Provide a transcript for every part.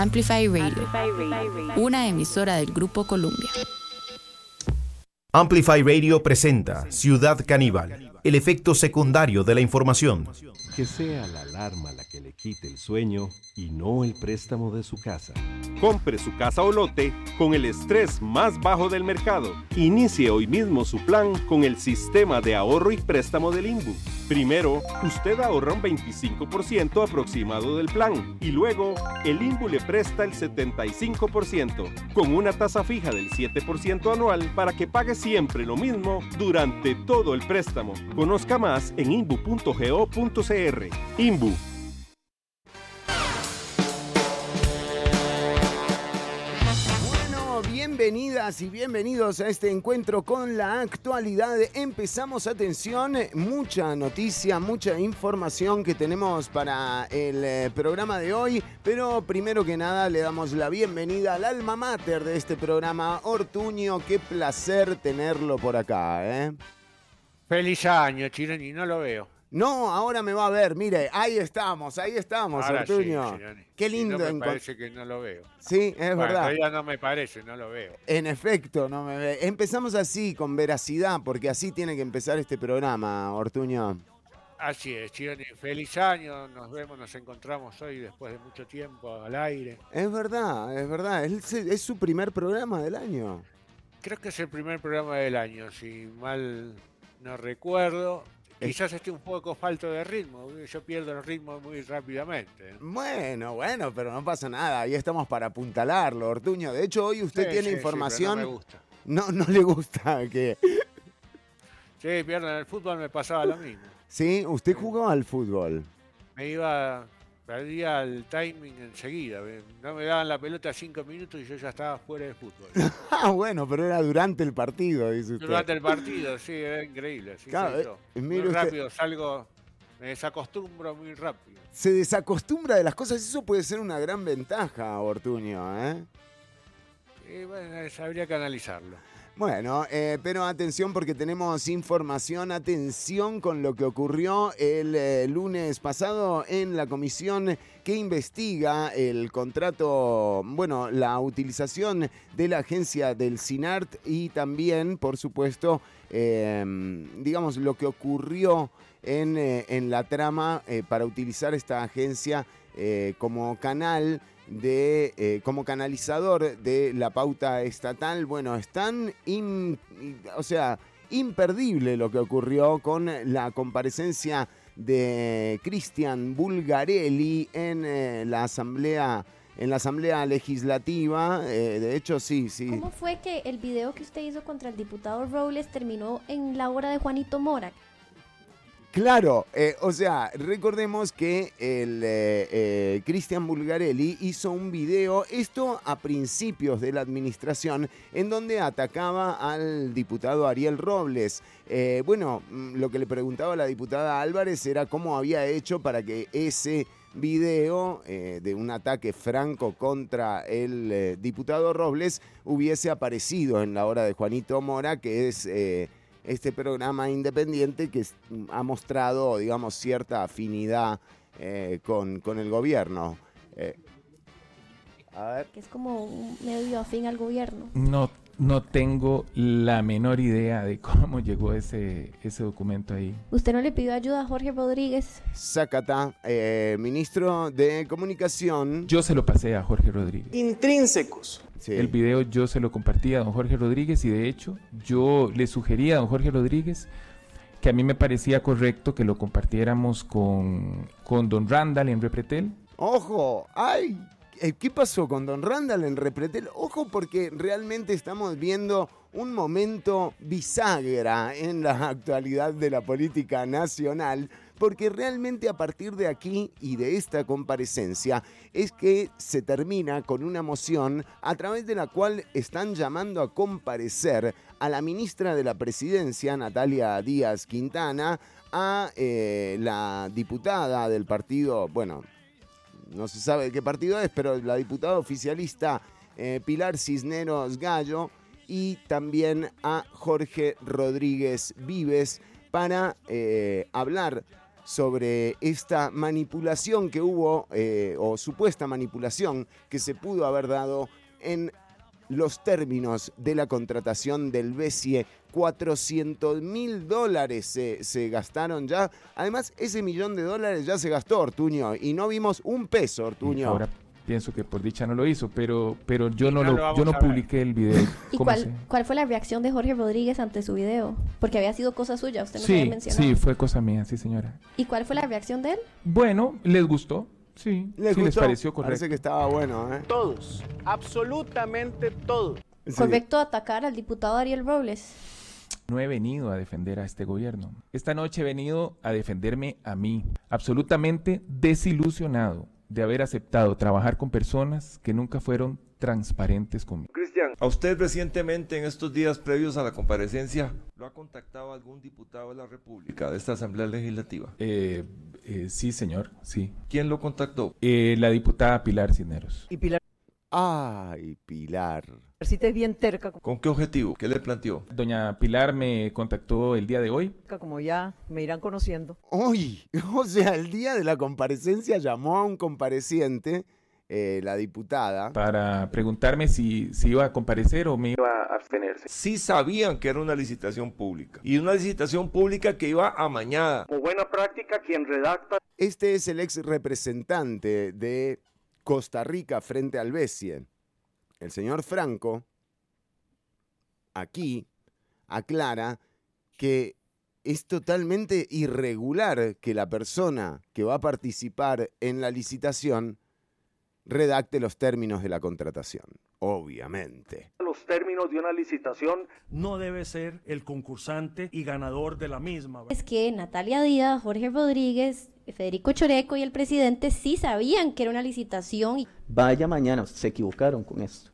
Amplify Radio, una emisora del Grupo Columbia. Amplify Radio presenta Ciudad Caníbal, el efecto secundario de la información. Que sea la alarma la que le quite el sueño y no el préstamo de su casa. Compre su casa o lote con el estrés más bajo del mercado. Inicie hoy mismo su plan con el sistema de ahorro y préstamo del INBU. Primero, usted ahorra un 25% aproximado del plan y luego el INBU le presta el 75% con una tasa fija del 7% anual para que pague siempre lo mismo durante todo el préstamo. Conozca más en inbu.go.cr. INBU Bienvenidas y bienvenidos a este encuentro con la actualidad. Empezamos, atención, mucha noticia, mucha información que tenemos para el eh, programa de hoy, pero primero que nada le damos la bienvenida al alma mater de este programa, Ortuño. Qué placer tenerlo por acá. ¿eh? Feliz año, Chironi, no lo veo. No, ahora me va a ver, mire, ahí estamos, ahí estamos, Ahora Ortuño. Qué lindo. no me parece que no lo veo. Sí, es verdad. Todavía no me parece, no lo veo. En efecto, no me ve. Empezamos así, con veracidad, porque así tiene que empezar este programa, Ortuño. Así es, Chironi. Feliz año, nos vemos, nos encontramos hoy después de mucho tiempo al aire. Es verdad, es verdad. Es, es su primer programa del año. Creo que es el primer programa del año, si mal no recuerdo. Quizás esté un poco falto de ritmo, yo pierdo el ritmo muy rápidamente. Bueno, bueno, pero no pasa nada, ahí estamos para apuntalarlo, Ortuño. De hecho, hoy usted Sí, tiene sí, información. no me gusta. no, no le gusta que. Sí, pierdo en el fútbol me pasaba lo mismo. Sí, usted jugó al fútbol. Me iba, perdía el timing enseguida. No me daban la pelota cinco minutos y yo ya estaba fuera de fútbol. Ah, bueno, pero era durante el partido, dice usted. Durante el partido, sí, era increíble. sí, Claro, sí, eh, muy usted- rápido, salgo, me desacostumbro muy rápido. Se desacostumbra de las cosas, eso puede ser una gran ventaja, Ortuño, ¿eh? Y bueno, habría que analizarlo. Bueno, eh, pero atención porque tenemos información, atención con lo que ocurrió el eh, lunes pasado en la comisión que investiga el contrato, bueno, la utilización de la agencia del SINART y también, por supuesto, eh, digamos, lo que ocurrió en, eh, en la trama eh, para utilizar esta agencia como canal de eh, como canalizador de la pauta estatal. Bueno, es tan in- o sea, imperdible lo que ocurrió con la comparecencia de Cristian Bulgarelli en eh, la asamblea en la asamblea legislativa. Eh, de hecho, sí, sí. ¿Cómo fue que el video que usted hizo contra el diputado Robles terminó en la obra de Juanito Mora? Claro, eh, o sea, recordemos que el eh, eh, Cristian Bulgarelli hizo un video, esto a principios de la administración, en donde atacaba al diputado Ariel Robles. Bueno, mm, lo que le preguntaba a la diputada Álvarez era cómo había hecho para que ese video de un ataque franco contra el diputado Robles hubiese aparecido en la hora de Juanito Mora, que es... este programa independiente que es- ha mostrado, digamos, cierta afinidad eh, con, con el gobierno. Eh, a ver. Que es como un medio afín al gobierno. No, no tengo la menor idea de cómo llegó ese, ese documento ahí. ¿Usted no le pidió ayuda a Jorge Rodríguez? Zacata, eh, ministro de Comunicación. Yo se lo pasé a Jorge Rodríguez. intrínsecos. Sí. El video yo se lo compartí a don Jorge Rodríguez y de hecho yo le sugerí a don Jorge Rodríguez que a mí me parecía correcto que lo compartiéramos con, con don Randall en Repretel. Ojo, ay, ¿qué pasó con Don Randall en Repretel? Ojo porque realmente estamos viendo un momento bisagra en la actualidad de la política nacional, porque realmente a partir de aquí y de esta comparecencia es que se termina con una moción a través de la cual están llamando a comparecer a la ministra de la Presidencia, Natalia Díaz Quintana, a eh, la diputada del partido, bueno, no se sabe de qué partido es, pero la diputada oficialista eh, Pilar Cisneros Gallo y también a Jorge Rodríguez Vives para eh, hablar sobre esta manipulación que hubo, eh, o supuesta manipulación que se pudo haber dado en los términos de la contratación del BESIE. 400 mil dólares se, se gastaron ya. Además, ese millón de dólares ya se gastó, Ortuño, y no vimos un peso, Ortuño. Ahora pienso que por dicha no lo hizo, pero, pero yo no, no lo, yo no publiqué el video. ¿Y ¿Cómo cuál, cuál fue la reacción de Jorge Rodríguez ante su video? Porque había sido cosa suya, usted había Sí, mencionado. sí, fue cosa mía, sí señora. ¿Y cuál fue la reacción de él? Bueno, ¿les gustó? Sí, ¿Les sí les gustó? pareció correcto. Parece que estaba bueno, ¿eh? Todos, absolutamente todos. Sí. Correcto atacar al diputado Ariel Robles. No he venido a defender a este gobierno. Esta noche he venido a defenderme a mí, absolutamente desilusionado de haber aceptado trabajar con personas que nunca fueron transparentes conmigo. Cristian, ¿a usted recientemente en estos días previos a la comparecencia lo ha contactado algún diputado de la República, de esta Asamblea Legislativa? Eh, eh, sí, señor, sí. ¿Quién lo contactó? Eh, la diputada Pilar Cisneros. Y Pilar, Ay, Pilar. si te es bien terca, ¿Con qué objetivo? ¿Qué le planteó? Doña Pilar me contactó el día de hoy como ya me irán conociendo. Uy, o sea, el día de la comparecencia llamó a un compareciente, eh, la diputada. para preguntarme si, si iba a comparecer o me iba a abstenerse. Sí sabían que era una licitación pública. Y una licitación pública que iba amañada. Como buena práctica, quien redacta Este es el ex representante de Costa Rica frente al BESIE. El señor Franco, aquí, aclara que es totalmente irregular que la persona que va a participar en la licitación redacte los términos de la contratación. Obviamente. los términos de una licitación no debe ser el concursante y ganador de la misma. Es que Natalia Díaz, Jorge Rodríguez, Federico Choreco y el presidente sí sabían que era una licitación y Vaya mañana, se equivocaron con esto.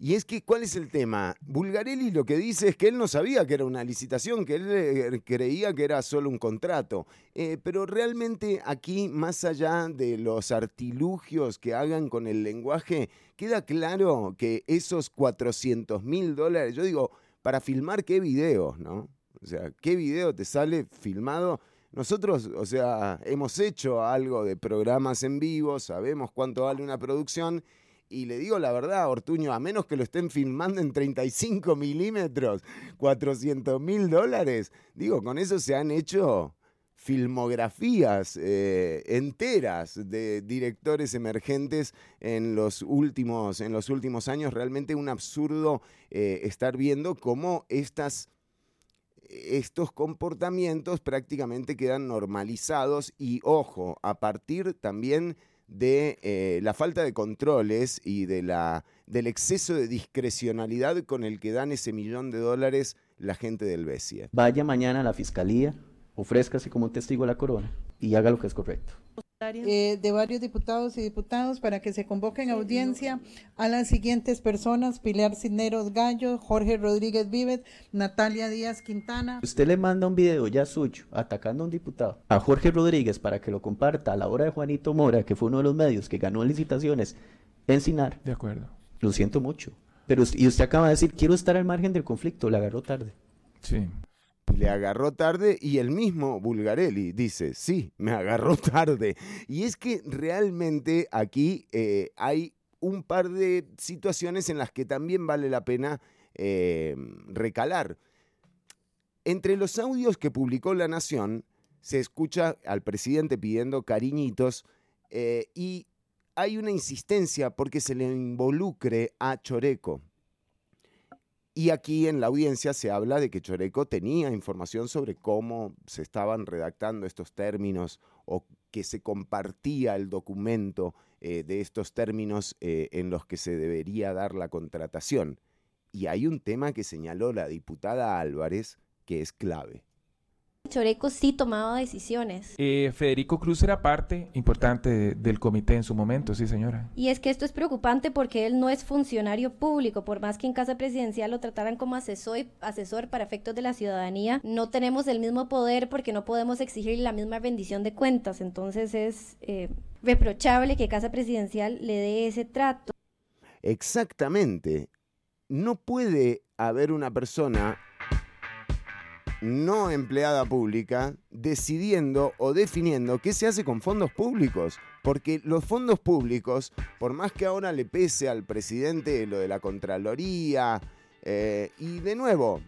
Y es que, ¿cuál es el tema? Bulgarelli lo que dice es que él no sabía que era una licitación, que él eh, creía que era solo un contrato. Eh, pero realmente aquí, más allá de los artilugios que hagan con el lenguaje, queda claro que esos 400 mil dólares, yo digo, para filmar qué videos, ¿no? O sea, ¿qué video te sale filmado? Nosotros, o sea, hemos hecho algo de programas en vivo, sabemos cuánto vale una producción y le digo la verdad, Ortuño, a menos que lo estén filmando en 35 milímetros, 400 mil dólares, digo, con eso se han hecho filmografías eh, enteras de directores emergentes en los últimos, en los últimos años. Realmente un absurdo eh, estar viendo cómo estas estos comportamientos prácticamente quedan normalizados y ojo, a partir también de eh, la falta de controles y de la, del exceso de discrecionalidad con el que dan ese millón de dólares la gente del BESIE. Vaya mañana a la fiscalía, ofrézcase como testigo a la corona y haga lo que es correcto. Eh, de varios diputados y diputados para que se convoquen a audiencia a las siguientes personas, Pilar Cisneros Gallo, Jorge Rodríguez Vives, Natalia Díaz Quintana. Usted le manda un video ya suyo atacando a un diputado, a Jorge Rodríguez para que lo comparta a la hora de Juanito Mora, que fue uno de los medios que ganó licitaciones en Sinar. De acuerdo. Lo siento mucho. Pero y usted acaba de decir, quiero estar al margen del conflicto, le agarró tarde. Sí. Le agarró tarde y el mismo Bulgarelli dice, sí, me agarró tarde. Y es que realmente aquí eh, hay un par de situaciones en las que también vale la pena eh, recalar. Entre los audios que publicó La Nación, se escucha al presidente pidiendo cariñitos eh, y hay una insistencia porque se le involucre a Choreco. Y aquí en la audiencia se habla de que Choreco tenía información sobre cómo se estaban redactando estos términos o que se compartía el documento eh, de estos términos eh, en los que se debería dar la contratación. Y hay un tema que señaló la diputada Álvarez que es clave. Choreco sí tomaba decisiones. Eh, Federico Cruz era parte importante de- del comité en su momento, sí señora. Y es que esto es preocupante porque él no es funcionario público, por más que en Casa Presidencial lo trataran como asesor, asesor para efectos de la ciudadanía, no tenemos el mismo poder porque no podemos exigir la misma rendición de cuentas, entonces es eh, reprochable que Casa Presidencial le dé ese trato. Exactamente. No puede haber una persona no empleada pública decidiendo o definiendo qué se hace con fondos públicos. Porque los fondos públicos, por más que ahora le pese al presidente lo de la Contraloría, eh, y de nuevo,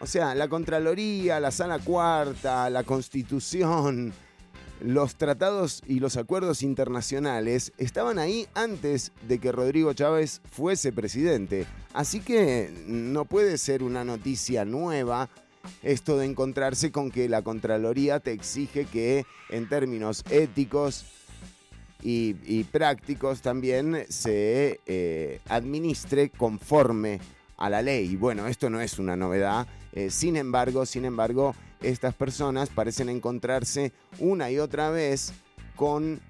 o sea, la Contraloría, la Sala Cuarta, la Constitución, los tratados y los acuerdos internacionales estaban ahí antes de que Rodrigo Chávez fuese presidente. Así que no puede ser una noticia nueva esto de encontrarse con que la Contraloría te exige que en términos éticos y, prácticos también se eh, administre conforme a la ley. Bueno, esto no es una novedad. Eh, sin embargo, sin embargo, estas personas parecen encontrarse una y otra vez con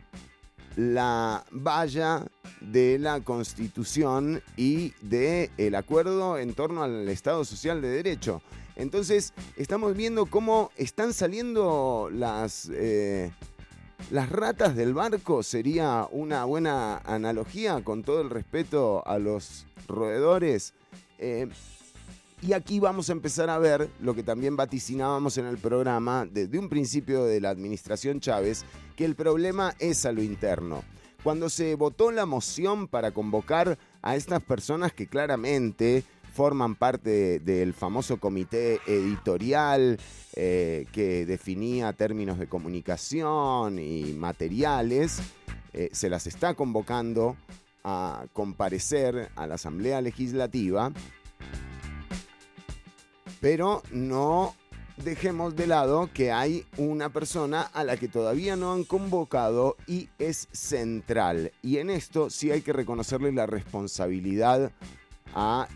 la valla de la Constitución y del el acuerdo en torno al Estado Social de Derecho. Entonces, estamos viendo cómo están saliendo las, eh, las ratas del barco. Sería una buena analogía, con todo el respeto a los roedores. Eh, y aquí vamos a empezar a ver lo que también vaticinábamos en el programa desde un principio de la administración Chávez, que el problema es a lo interno. Cuando se votó la moción para convocar a estas personas que claramente forman parte del famoso comité editorial eh, que definía términos de comunicación y materiales, eh, se las está convocando a comparecer a la Asamblea Legislativa pero no dejemos de lado que hay una persona a la que todavía no han convocado y es central. Y en esto sí hay que reconocerle la responsabilidad a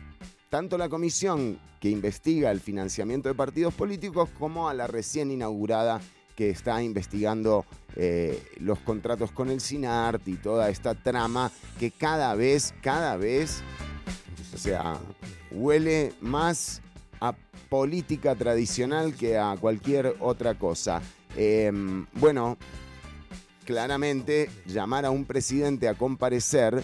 tanto la comisión que investiga el financiamiento de partidos políticos como a la recién inaugurada que está investigando eh, los contratos con el SINART y toda esta trama que cada vez, cada vez, o sea, huele más a política tradicional que a cualquier otra cosa. Em, bueno, claramente llamar a un presidente a comparecer,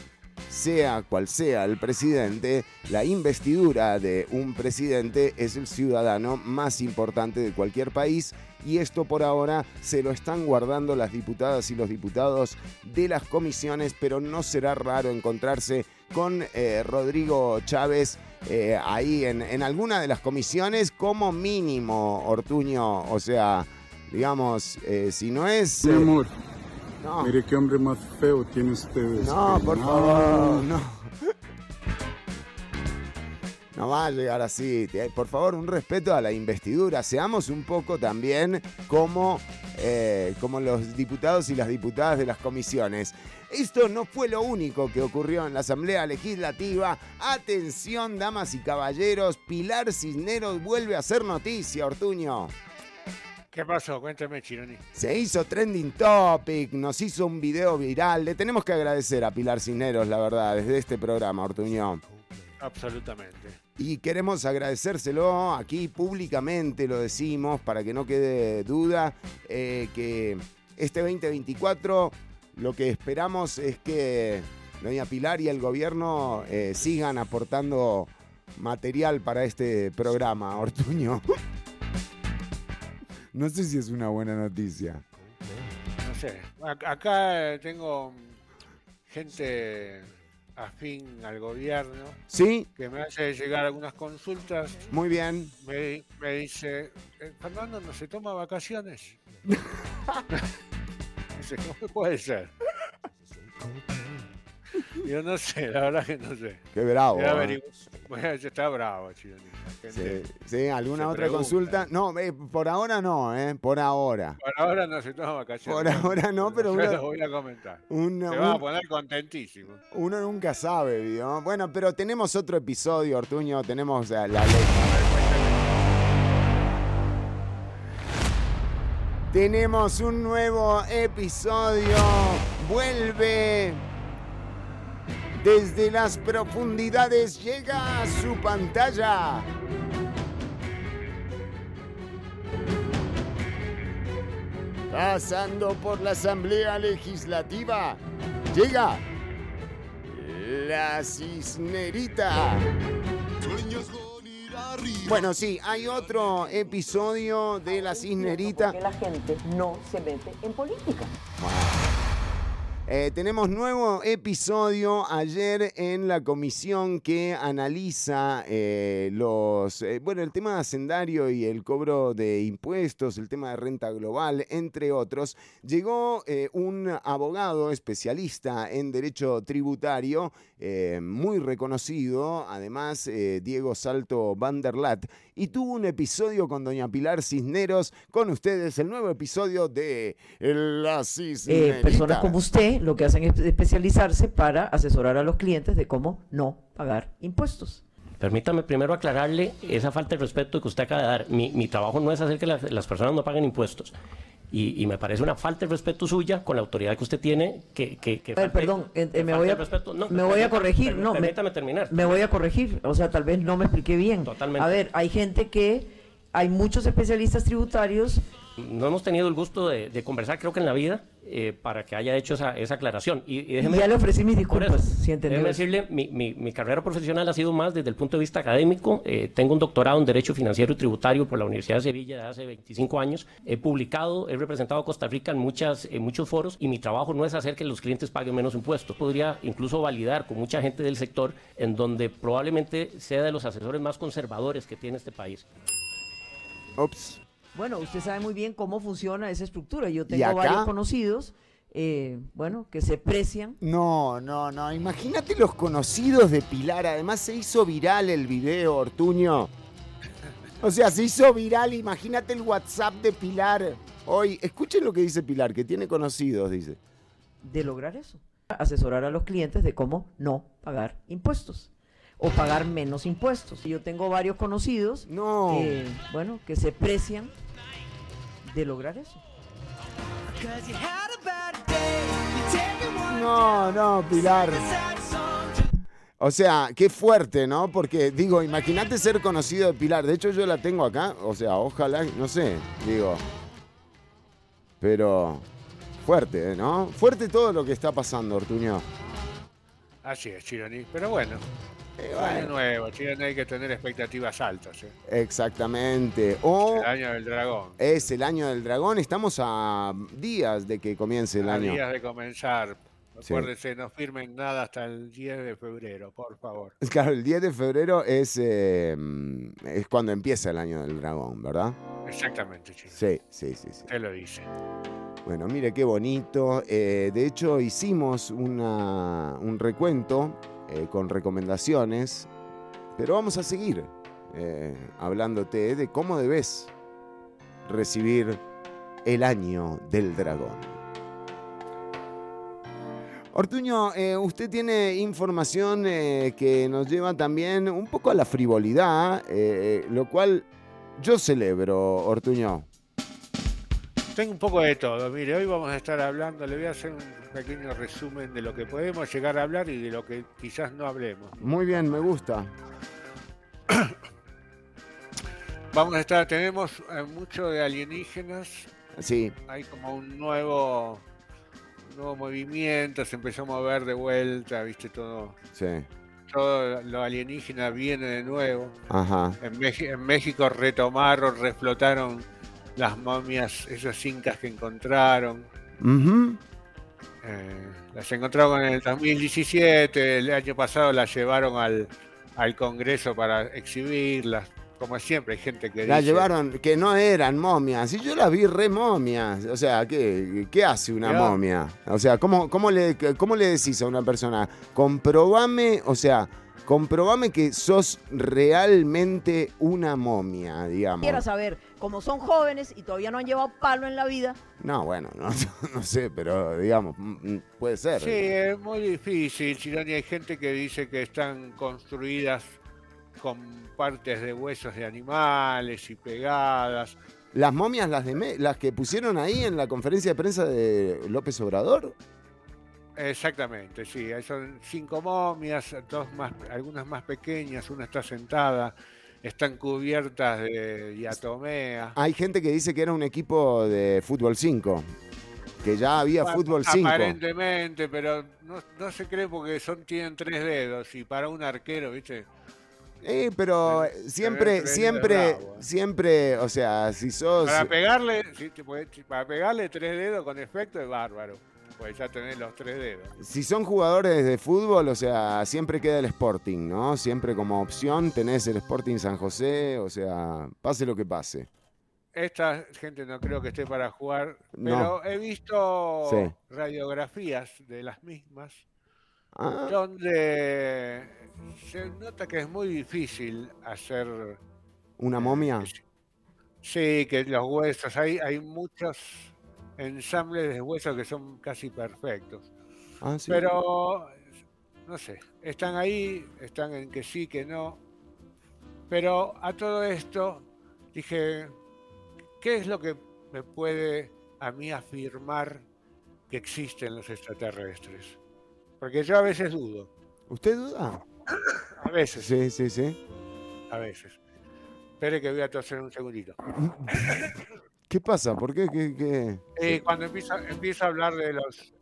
sea cual sea el presidente, la investidura de un presidente es el ciudadano más importante de cualquier país y esto por ahora se lo están guardando las diputadas y los diputados de las comisiones, pero no será raro encontrarse con eh, Rodrigo Chávez eh, ahí en, alguna de las comisiones como mínimo, Ortuño. O sea, digamos, eh, si no es... mire qué hombre más feo tiene usted. No, por favor, no. No va a llegar así. Por favor, un respeto a la investidura. Seamos un poco también como, como los diputados y las diputadas de las comisiones. Esto no fue lo único que ocurrió en la Asamblea Legislativa. Atención, damas y caballeros, Pilar Cisneros vuelve a hacer noticia, Ortuño. ¿Qué pasó? Cuéntame, Chironi. Se hizo trending topic, nos hizo un video viral. Le tenemos que agradecer a Pilar Cisneros, la verdad, desde este programa, Ortuño. Absolutamente. Y queremos agradecérselo aquí públicamente, lo decimos, para que no quede duda, eh, que este 2024 lo que esperamos es que doña Pilar y el gobierno eh, sigan aportando material para este programa, Ortuño. no sé si es una buena noticia. No sé. Acá tengo gente afín al gobierno. ¿Sí? Que me hace llegar algunas consultas. Muy bien. Me, dice, eh, Fernando, ¿no se toma vacaciones? ¿cómo puede ser? Yo no sé, la verdad que no sé. Qué bravo. ¿eh? Bueno, está bravo, Sí, sí, ¿alguna otra consulta? No, eh, por ahora no, ¿eh? Por ahora. Por ahora no se toma vacaciones. Por ahora no, pero uno. Lo voy a comentar. se va a poner contentísimo. Uno nunca sabe, ¿vio? Bueno, pero tenemos otro episodio, Ortuño. Tenemos la letra. Tenemos un nuevo episodio. Vuelve desde las profundidades. Llega a su pantalla. Pasando por la Asamblea Legislativa. Llega la cisnerita. Bueno, sí, hay otro episodio de la cisnerita. la gente no se mete en política. Eh, tenemos nuevo episodio ayer en la comisión que analiza eh, los, eh, bueno, el tema hacendario y el cobro de impuestos, el tema de renta global, entre otros. Llegó un abogado especialista en derecho tributario, muy reconocido, además Diego Salto Vanderlat, y tuvo un episodio con doña Pilar Cisneros. Con ustedes el nuevo episodio de La Cisnerita. personas como usted lo que hacen es especializarse para asesorar a los clientes de cómo no pagar impuestos. Permítame primero aclararle esa falta de respeto que usted acaba de dar. Mi, mi trabajo no es hacer que las, las personas no paguen impuestos. Y, y, me parece una falta de respeto suya con la autoridad que usted tiene. Que, que, que falte- perdón, eh, que me, voy a, respeto. No, me voy a corregir. No, me- permítame terminar. Me voy a corregir. O sea, tal vez no me expliqué bien. Totalmente. A ver, hay gente que, hay muchos especialistas tributarios No hemos tenido el gusto de, de conversar, creo que en la vida, eh, para que haya hecho esa, esa aclaración. Y, y déjeme- ya le ofrecí mis disculpas, eso, si entendió déjeme decirle, mi, mi- mi carrera profesional ha sido más desde el punto de vista académico. Eh, tengo un doctorado en Derecho Financiero y Tributario por la Universidad de Sevilla de hace 25 años. He publicado, he representado a Costa Rica en, muchas, en muchos foros y mi trabajo no es hacer que los clientes paguen menos impuestos. Podría incluso validar con mucha gente del sector en donde probablemente sea de los asesores más conservadores que tiene este país. Ops. Bueno, usted sabe muy bien cómo funciona esa estructura. Yo ¿Y tengo acá? varios conocidos, eh, bueno, que se precian. No, no, no. Imagínate los conocidos de Pilar. Además se hizo viral el video, Ortuño. O sea, se hizo viral. Imagínate el WhatsApp de Pilar. Hoy, escuchen lo que dice Pilar, que tiene conocidos, dice. de lograr eso. Asesorar a los clientes de cómo no pagar impuestos o pagar menos impuestos. Yo tengo varios conocidos No. que, bueno, que se precian de lograr eso. No, no, Pilar. O sea, qué fuerte, ¿no? Porque digo, imagínate ser conocido de Pilar. De hecho, yo la tengo acá. O sea, ojalá, no sé, digo. Pero fuerte, ¿no? Fuerte todo lo que está pasando, Ortuño. Así es, Chironi. Pero bueno, año nuevo, Chironi hay que tener expectativas altas. ¿eh? Exactamente. O El año del dragón. es el año del dragón. Estamos a días de que comience el A año. días de comenzar. Sí. Acuérdense, no firmen nada hasta el 10 de febrero, por favor. Claro, el 10 de febrero es, eh, es cuando empieza el año del dragón, ¿verdad? Exactamente, Chironi. Sí, sí, sí, sí. Usted lo dice. Bueno, mire qué bonito. Eh, de hecho, hicimos una- un recuento eh, con recomendaciones, pero vamos a seguir eh, hablándote de cómo debes recibir el año del dragón. Ortuño, eh, usted tiene información que nos lleva también un poco a la frivolidad, lo cual yo celebro, Ortuño. Tengo un poco de todo. Mire, hoy vamos a estar hablando, le voy a hacer un pequeño resumen de lo que podemos llegar a hablar y de lo que quizás no hablemos. Muy bien, me gusta. Vamos a estar, tenemos eh, mucho de alienígenas, Sí, hay como un nuevo, nuevo movimiento, se empezó a mover de vuelta, viste, todo, sí. todo lo alienígena viene de nuevo. Ajá. En, México retomaron, reflotaron las momias, esos incas que encontraron. Ujú. Eh, las encontraron en el 2017, el año pasado las llevaron al, al Congreso para exhibirlas. Como siempre, hay gente que La dice... llevaron, que no eran momias. Y yo las vi re momias. O sea, ¿qué, qué hace una momia? O sea, ¿cómo, cómo, le, ¿cómo le decís a una persona? Comprobame, o sea, comprobame que sos realmente una momia, digamos. Quiera saber, como son jóvenes y todavía no han llevado palo en la vida, No, bueno, no, no sé, pero digamos, mm, mm, puede ser. Sí, es muy difícil, Chironi. Hay gente que dice que están construidas con partes de huesos de animales y pegadas. Las momias, las, de Me- las que pusieron ahí en la conferencia de prensa de López Obrador. Exactamente, sí. Son cinco momias, dos más, algunas más pequeñas, una está sentada, están cubiertas de diatomea. Hay gente que dice que era un equipo de fútbol 5. Que ya había Bueno, fútbol 5. Aparentemente, pero no, no se cree porque son, tienen tres dedos y para un arquero, ¿viste? Eh, pero siempre, siempre, bravo, eh. siempre, o sea, si sos... Para pegarle, para pegarle tres dedos con efecto es bárbaro. Pues ya tenés los tres dedos. Si son jugadores de fútbol, o sea, siempre queda el Sporting, ¿no? Siempre como opción tenés el Sporting San José, o sea, pase lo que pase. Esta gente no creo que esté para jugar, No. pero he visto Sí. radiografías de las mismas Ah. donde se nota que es muy difícil hacer, ¿Una momia? sí, que los huesos, hay, hay muchos ensambles de huesos que son casi perfectos. Ah, sí. Pero, no sé, están ahí, están en que sí, que no. Pero a todo esto dije, ¿qué es lo que me puede a mí afirmar que existen los extraterrestres? Porque yo a veces dudo, ¿Usted duda? a veces, Sí, sí, sí. a veces. Espere que voy a toser un segundito. ¿Qué pasa? ¿Por qué? ¿Qué- qué? Eh, cuando empieza, empieza a hablar de los,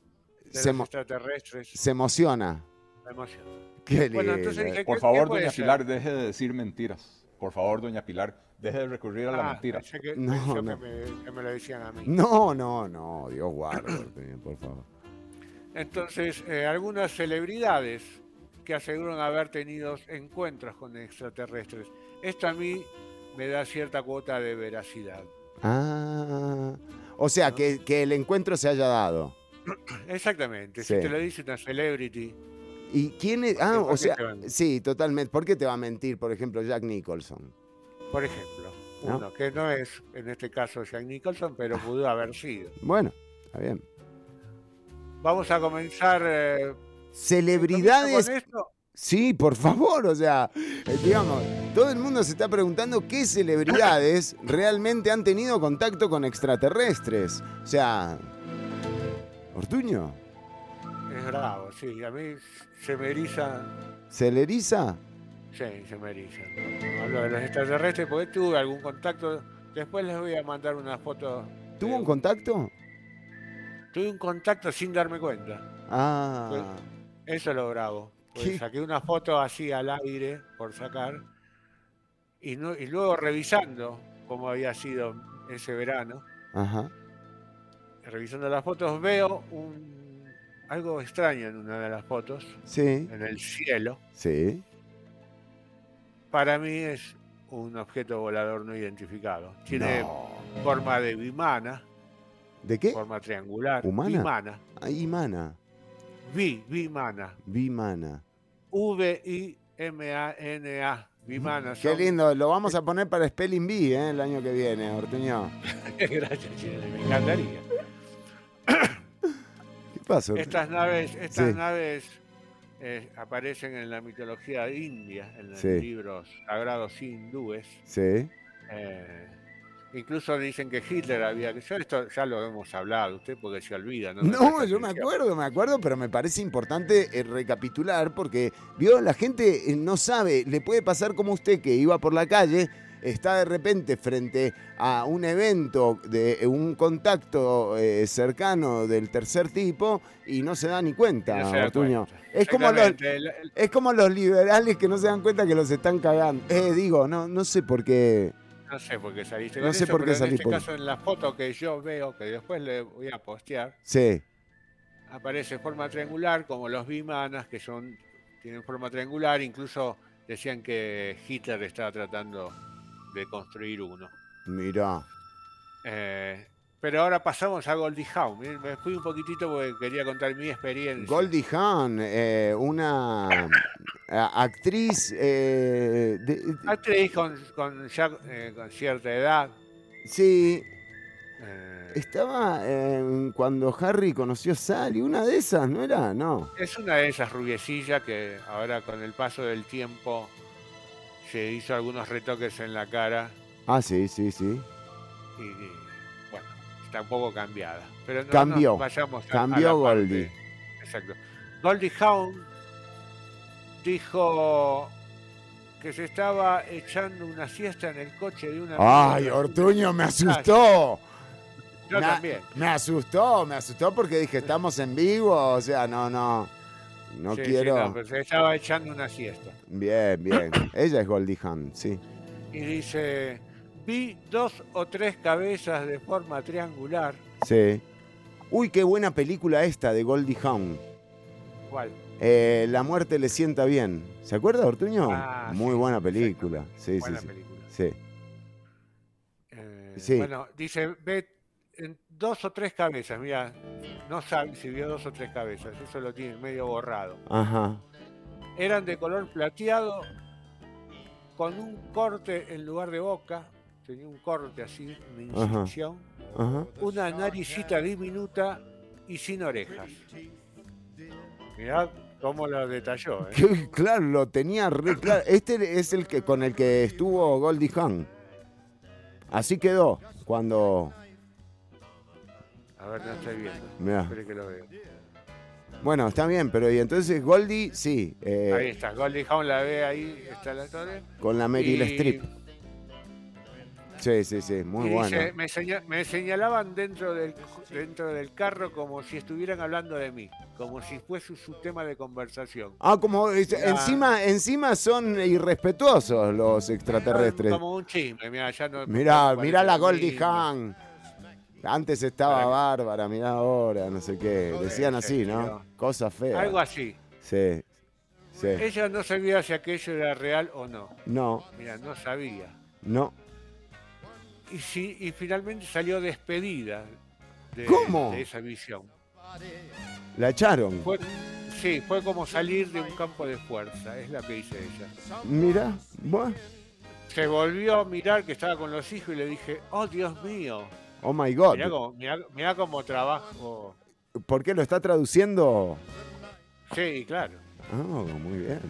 de Se los extraterrestres, Se emociona. me emociona. Qué Bueno, entonces lindo. dije, Por ¿qué- favor, qué doña ser? Pilar, deje de decir mentiras. Por favor, doña Pilar, deje de recurrir a la Ah, mentira. pensé que, No, no. Que, me, que me lo decían a mí. No, no, no, Dios guarde, por favor. Entonces, eh, algunas celebridades que aseguran haber tenido encuentros con extraterrestres. Esto a mí me da cierta cuota de veracidad. Ah, o sea, que, que el encuentro se haya dado. Exactamente, Sí. si te lo dice una celebrity, ¿Y quién es? Ah, ¿Por o sea, sí, totalmente. ¿Por qué te va a mentir, por ejemplo, Jack Nicholson? por ejemplo, ¿No? uno que no es en este caso Jack Nicholson, pero pudo haber sido. Bueno, está bien. Vamos a comenzar. eh, Celebridades. con esto. Sí, por favor, o sea, eh, digamos, todo el mundo se está preguntando qué celebridades realmente han tenido contacto con extraterrestres. O sea, Ortuño, Es bravo, sí. A mí se me eriza. ¿se le eriza? Sí, se me eriza. Hablo de los extraterrestres porque tuve algún contacto. Después les voy a mandar una foto. ¿Tuvo un contacto? Tuve un contacto sin darme cuenta. Ah, Eso es lo bravo. Pues ¿Qué? saqué una foto así al aire por sacar. Y, no- y luego revisando cómo había sido ese verano, ajá. revisando las fotos, veo un, algo extraño en una de las fotos, Sí, en el cielo. sí. Para mí es un objeto volador no identificado. Tiene forma de bimana, ¿De qué? forma triangular. ¿Humana? Bimana. Ah, Imana, bimana. Bimana. V-I-M-A-N-A. Bimana. Qué lindo, lo vamos a poner para Spelling Bee ¿eh? el año que viene, Ortuño. Gracias, Chile, me encantaría. ¿Qué? Ortuño? Estas naves, estas Sí. naves eh, aparecen en la mitología india, en los Sí. libros sagrados hindúes. Sí. Eh, incluso dicen que Hitler había. Yo esto ya lo hemos hablado, usted porque se olvida. No, No, yo me acuerdo, me acuerdo, pero me parece importante eh, recapitular porque, vio, la gente eh, no sabe, le puede pasar como usted que iba por la calle, está de repente frente a un evento de eh, un contacto eh, cercano del tercer tipo y no se da ni cuenta, no Ortuño. cuenta. Es como, los, es como los liberales que no se dan cuenta que los están cagando. Eh, digo, no, no sé por qué. No sé por qué saliste No con sé eso, por qué pero salí en este por- caso en la foto que yo veo, que después le voy a postear, Sí, aparece forma triangular, como los bimanas, que son tienen forma triangular, incluso decían que Hitler estaba tratando de construir uno. mirá. Eh, pero ahora pasamos a Goldie Hawn. Me fui un poquitito porque quería contar mi experiencia. Goldie Hawn, eh, una a- actriz eh, de- Actriz con, con ya eh, con cierta edad. sí, eh, estaba eh, cuando Harry conoció a Sally, una de esas, ¿no era? No. es una de esas rubiecillas que ahora con el paso del tiempo se hizo algunos retoques en la cara Ah, sí, sí, sí. y, y, bueno, está un poco cambiada. Pero no Cambió, nos vayamos a- a cambió parte- Goldie. Exacto. Goldie Hawn dijo que se estaba echando una siesta en el coche de una Ay, Ortuño, me asustó. Yo me, también. me asustó, me asustó porque dije, estamos en vivo, o sea, no, no. no Sí, sí, quiero. no, pero se estaba echando una siesta. Bien, bien. Ella es Goldie Hawn, sí. Y dice, vi dos o tres cabezas de forma triangular. Sí. Uy, qué buena película esta de Goldie Hawn. ¿Cuál? Eh, la muerte le sienta bien. ¿Se acuerda, Ortuño? Ah, Muy buena película. Sí, Buena sí, sí. película. Sí. Eh, Sí. Bueno, dice, ve dos o tres cabezas, mira, no sabe si vio dos o tres cabezas, eso lo tiene medio borrado. Ajá. Eran de color plateado, con un corte en lugar de boca, tenía un corte así, una incisión, Ajá. una naricita diminuta y sin orejas. Mirá cómo lo detalló, ¿eh? Que, claro, lo tenía re claro. Este es el que con el que estuvo Goldie Hawn. Así quedó cuando. A ver, no estoy viendo. Mirá. Que lo veo. Bueno, está bien, pero y entonces Goldie, sí, eh, Ahí está, Goldie Hawn la ve ahí, está la torre. con la Meryl Y- Streep. Sí, sí, sí, muy y bueno. dice, me, seña- me señalaban dentro del, dentro del carro como si estuvieran hablando de mí, como si fuese su tema de conversación. Ah, como es- encima, encima son irrespetuosos los extraterrestres. Como un chisme, mira, ya no. Mirá la Goldie. Hawn. Antes estaba bárbara, mirá ahora, no sé qué. Decían así, ¿no? pero- Cosa fea. Algo así. Sí, sí. Ella no sabía si aquello era real o no. No, Mira, no sabía. no. Y, sí, y finalmente salió despedida de, ¿Cómo? de esa visión. La echaron. Fue, sí, fue como salir de un campo de fuerza, es lo que dice ella. Mira, bueno. Se volvió a mirar que estaba con los hijos y le dije, oh Dios mío, Oh my God. mirá cómo, mirá- mirá cómo trabajo. ¿Por qué lo está traduciendo? Sí, claro. Ah, muy bien.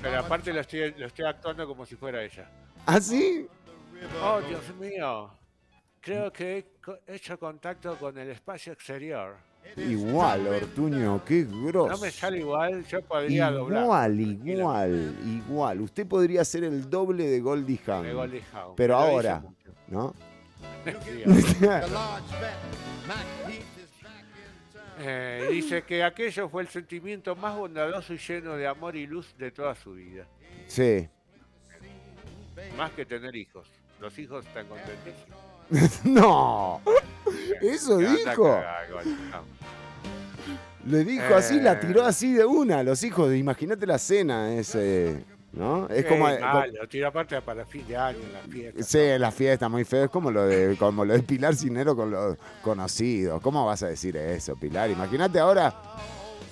Pero aparte lo estoy, lo estoy actuando como si fuera ella. ¿Ah, sí? Oh Dios mío, creo que he hecho contacto con el espacio exterior. Igual, Ortuño, qué grosso. No me sale igual, yo podría doblar. Igual, igual, igual. Usted podría ser el doble de Goldie Hawn. De Goldie Hawn. Pero lo ahora. ¿no? Eh, dice que aquello fue el sentimiento más bondadoso y lleno de amor y luz de toda su vida. Sí. Más que tener hijos. Los hijos están contentísimos. no. Eso dijo. Le dijo así, la Eh. tiró así de una. Los hijos, imagínate la cena ese, ¿no? Es Sí, como, mal, lo tiro aparte para fin de año en la fiesta. Sí, la fiesta muy feo. Es como lo de, como lo de Pilar Cinero con los conocidos. ¿Cómo vas a decir eso, Pilar? Imagínate ahora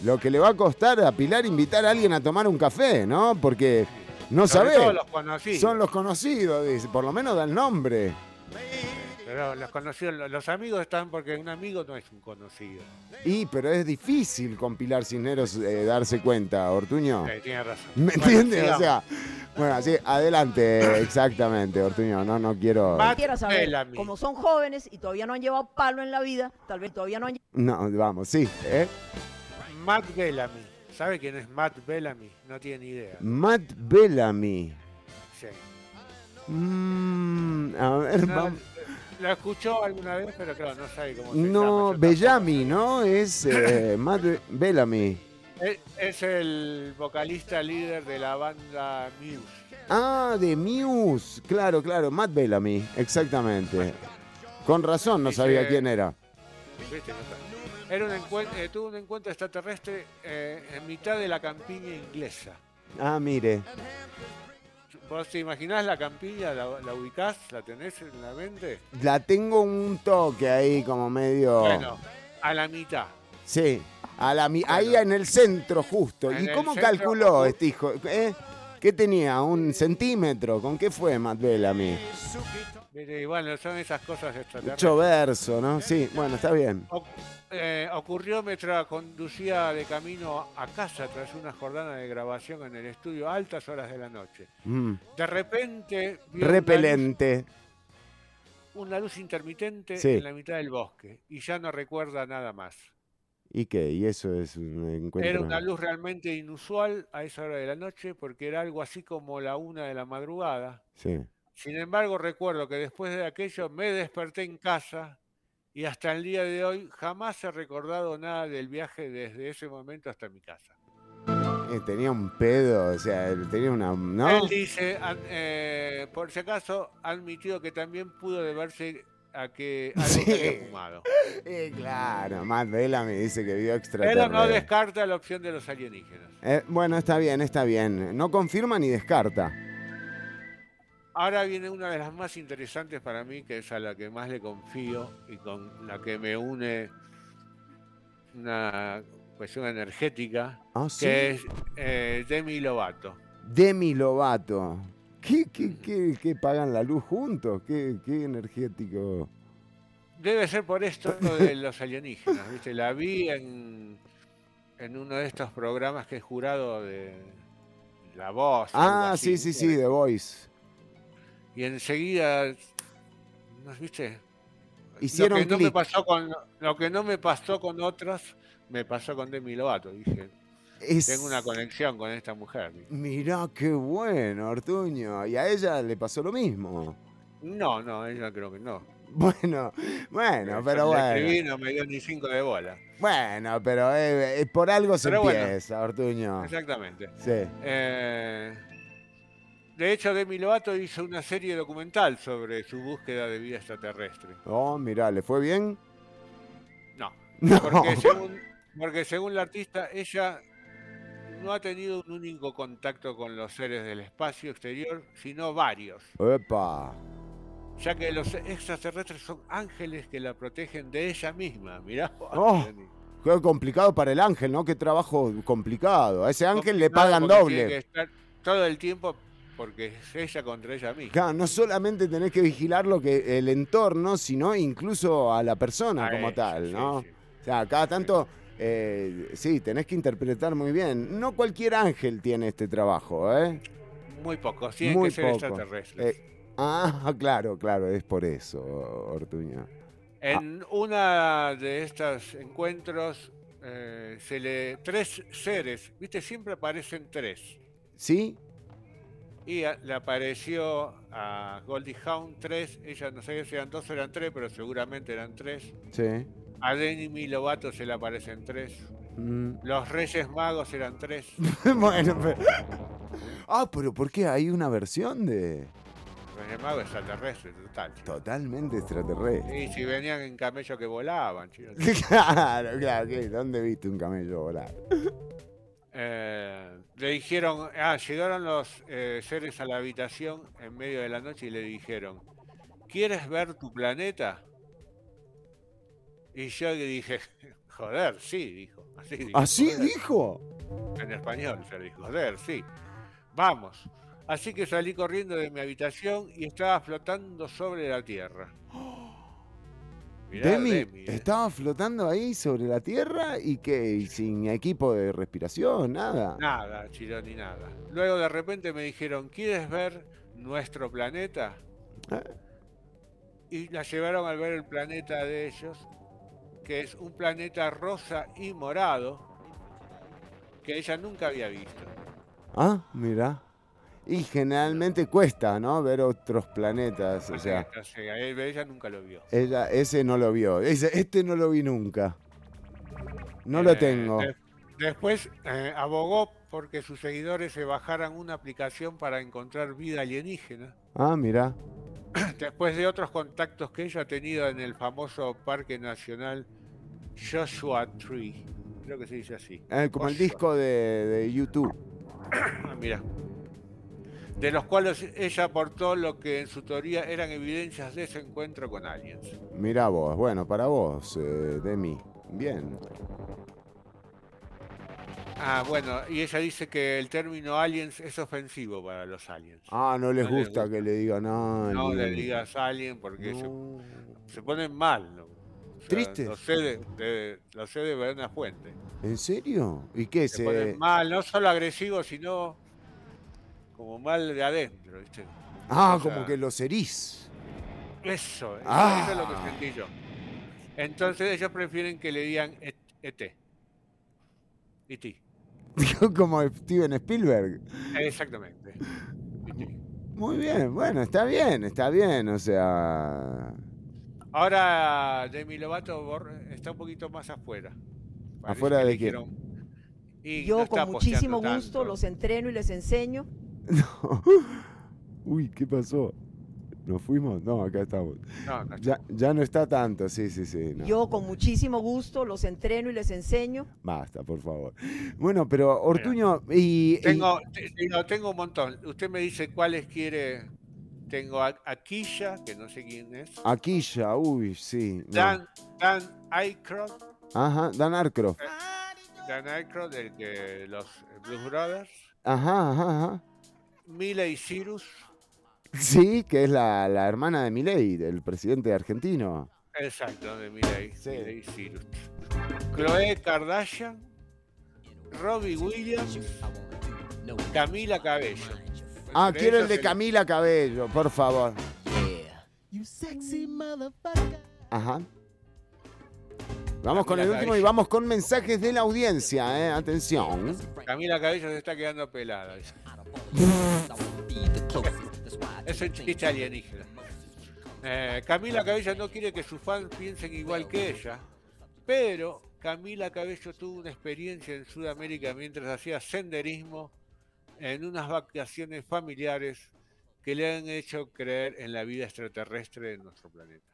lo que le va a costar a Pilar invitar a alguien a tomar un café, ¿no? Porque no Sobre sabe. todo los conocidos. Son los conocidos, dice. Por lo menos da el nombre. Pero los conocidos, los- amigos están porque un amigo no es un conocido. Y, pero es difícil con Pilar Cisneros eh, darse cuenta, Ortuño. Eh, tiene razón. ¿Me Bueno, entiendes? o sea, bueno, sí, adelante, exactamente, Ortuño. No, no quiero. Quiero saber, como son jóvenes y todavía no han llevado palo en la vida, tal vez todavía no han No, vamos, sí. ¿eh? Matt Bellamy. ¿Sabe quién es Matt Bellamy? No tiene ni idea. Matt Bellamy. Sí. Mm, a ver, No, vamos. Lo escuchó alguna vez, pero claro, no sabe cómo se llama. No, Yo Bellamy, ¿no? Es eh, Matt Be- Bellamy. Es, es el vocalista líder de la banda Muse. Ah, de Muse. Claro, claro, Matt Bellamy, exactamente. Con razón no sabía quién era. ¿Viste? No. Era un encuentro, eh, tuvo un encuentro extraterrestre eh, en mitad de la campiña inglesa. Ah, mire. ¿Vos te imaginás la campiña? ¿La, la ubicás? ¿La tenés en la mente? La tengo un toque ahí como medio... Bueno, a la mitad. Sí, a la, mi- ahí en el centro justo. En ¿Y cómo calculó este hijo? ¿Eh? ¿Qué tenía? ¿Un centímetro? ¿Con qué fue Matt Bellamy? Mire, y bueno, son esas cosas extraterrestres. Mucho verso, ¿no? Sí, bueno, está bien. O- eh, ocurrió mientras conducía de camino a casa tras una jornada de grabación en el estudio a altas horas de la noche. Mm. De repente Repelente. Una, luz, una luz intermitente Sí. en la mitad del bosque y ya no recuerda nada más. ¿Y qué? ¿Y eso es un encuentro? Era una luz realmente inusual a esa hora de la noche porque era algo así como la una de la madrugada. Sí. Sin embargo, recuerdo que después de aquello me desperté en casa y hasta el día de hoy jamás he recordado nada del viaje desde ese momento hasta mi casa. Eh, tenía un pedo, o sea, tenía una. ¿No? Él dice, eh, por si acaso, admitido que también pudo deberse a que algo Sí. haya fumado. Eh, claro, Matt Vela me dice que vio Pero extraterrestre. no descarta la opción de los alienígenas. Eh, bueno, está bien, está bien. No confirma ni descarta. Ahora viene una de las más interesantes para mí, que es a la que más le confío y con la que me une una cuestión energética, Ah, ¿sí? que es eh, Demi Lovato. Demi Lovato. ¿Qué, qué, qué, qué pagan la luz juntos? ¿Qué, qué energético? Debe ser por esto de los alienígenas, ¿viste? La vi en, en uno de estos programas que es jurado de La Voz. Ah, sí, sí, sí, The Voice. Y enseguida, ¿no viste? Hicieron lo que no me pasó con lo que no me pasó con otros, me pasó con Demi Lovato. Dije, Es- tengo una conexión con esta mujer. dije. Mirá qué bueno, Ortuño. Y a ella le pasó lo mismo. No, no, ella creo que no. Bueno, bueno, Yo pero le escribí, bueno. no me dio ni cinco de bola. Bueno, pero eh, eh, por algo se Pero bueno. empieza, Ortuño. Exactamente. Sí. Eh, de hecho, Demi Lovato hizo una serie documental sobre su búsqueda de vida extraterrestre. Oh, mirá, ¿le fue bien? No. No. Porque según, porque según la artista, ella no ha tenido un único contacto con los seres del espacio exterior, sino varios. Epa. Ya que los extraterrestres son ángeles que la protegen de ella misma. Mirá. Oh, qué complicado para el ángel, ¿no? Qué trabajo complicado. A ese ángel le pagan doble. Tiene que estar todo el tiempo porque es ella contra ella misma. Claro, no solamente tenés que vigilar lo que el entorno, sino incluso a la persona A como ella, tal, sí, ¿no? sí. O sea, cada tanto, eh, sí, tenés que interpretar muy bien. No cualquier ángel tiene este trabajo, ¿eh? Muy pocos, tienen Muy que ser poco. extraterrestres. Eh, ah, claro, claro, es por eso, Ortuño. En una de estos encuentros eh, se le tres seres, viste, siempre aparecen tres. ¿Sí? Y a- le apareció a Goldie Hawn tres, ella no sé si eran dos o eran tres, pero seguramente eran tres. Sí. A Demi Lovato se le aparecen tres. Mm. Los Reyes Magos eran tres. bueno, pero... Ah, pero ¿por qué hay una versión de Reyes Magos extraterrestre, total. totalmente extraterrestre? Y si venían en camello que volaban, chicos. claro, claro, ¿qué? ¿dónde viste un camello volar? Eh, le dijeron, ah, llegaron los eh, seres a la habitación en medio de la noche y le dijeron, ¿quieres ver tu planeta? Y yo le dije, joder, sí, dijo. Así dijo. ¿Así joder. dijo? En español se dijo, joder, sí. Vamos. Así que salí corriendo de mi habitación y estaba flotando sobre la tierra. Mirá, Demi, Demi, eh. estaba flotando ahí sobre la tierra y que y sin equipo de respiración, nada. Nada, Chirón, ni nada. Luego de repente me dijeron, ¿quieres ver nuestro planeta? Ah. Y la llevaron al ver el planeta de ellos, que es un planeta rosa y morado, que ella nunca había visto. Ah, mira. Y generalmente cuesta, ¿no? Ver otros planetas, o sea, ella nunca lo vio. ella ese no lo vio. Ese- este no lo vi nunca. No lo Eh, tengo. de- después eh, abogó porque sus seguidores se bajaran una aplicación para encontrar vida alienígena. Ah, mira. Después de otros contactos que ella ha tenido en el famoso Parque Nacional Joshua Tree. Creo que se dice así. Eh, como el disco de, de YouTube. Ah, mira. De los cuales ella aportó lo que en su teoría eran evidencias de ese encuentro con aliens. Mira vos, bueno, para vos, eh, Demi. Bien. Ah, bueno, y ella dice que el término aliens es ofensivo para los aliens. Ah, no les No les gusta que le digan nada. No le digas alien porque se, se ponen mal. ¿no? O sea, Tristes. Lo sé de, de- lo sé de buena fuente. ¿En serio? ¿Y qué? Se Se... ponen mal, no solo agresivos, sino como mal de adentro. ¿viste? Ah, O sea, como que los herís. Eso, eso, Ah. eso es lo que sentí yo. Entonces ellos prefieren que le digan E ET. E.T. como Steven Spielberg. Exactamente. Muy bien, bueno, está bien, está bien, o sea... Ahora Demi Lovato está un poquito más afuera. Parece ¿Afuera de dijeron- Y Yo con muchísimo gusto tanto. los entreno y les enseño. Uy, ¿qué pasó? ¿Nos fuimos? No, acá estamos. No, no Ya, ya no está tanto, sí, sí, sí. no. Yo con muchísimo gusto los entreno y les enseño. Basta, por favor. Bueno, pero Ortuño, y, y- Tengo, tengo un montón. Usted me dice cuáles quiere. Tengo a, a Kisha, que no sé quién es. aquí ya, uy, sí. no. Dan, Dan Aykroyd. Ajá, Dan Arcroft. Dan Aykroyd, el que los Blues Brothers. Ajá, ajá, ajá. Miley Cyrus. Sí, que es la, la hermana de Milei, del presidente argentino. Exacto, de Miley, Miley Cyrus. Chloe Kardashian. Robbie Williams. Camila Cabello. Ah, Entre quiero el de Camila Cabello, por favor. Ajá. Vamos con el último y vamos con mensajes de la audiencia, eh. Atención. Camila Cabello se está quedando pelada. es un chiste alienígena. Eh, Camila Cabello no quiere que sus fans piensen igual que ella, pero Camila Cabello tuvo una experiencia en Sudamérica mientras hacía senderismo en unas vacaciones familiares que le han hecho creer en la vida extraterrestre de nuestro planeta.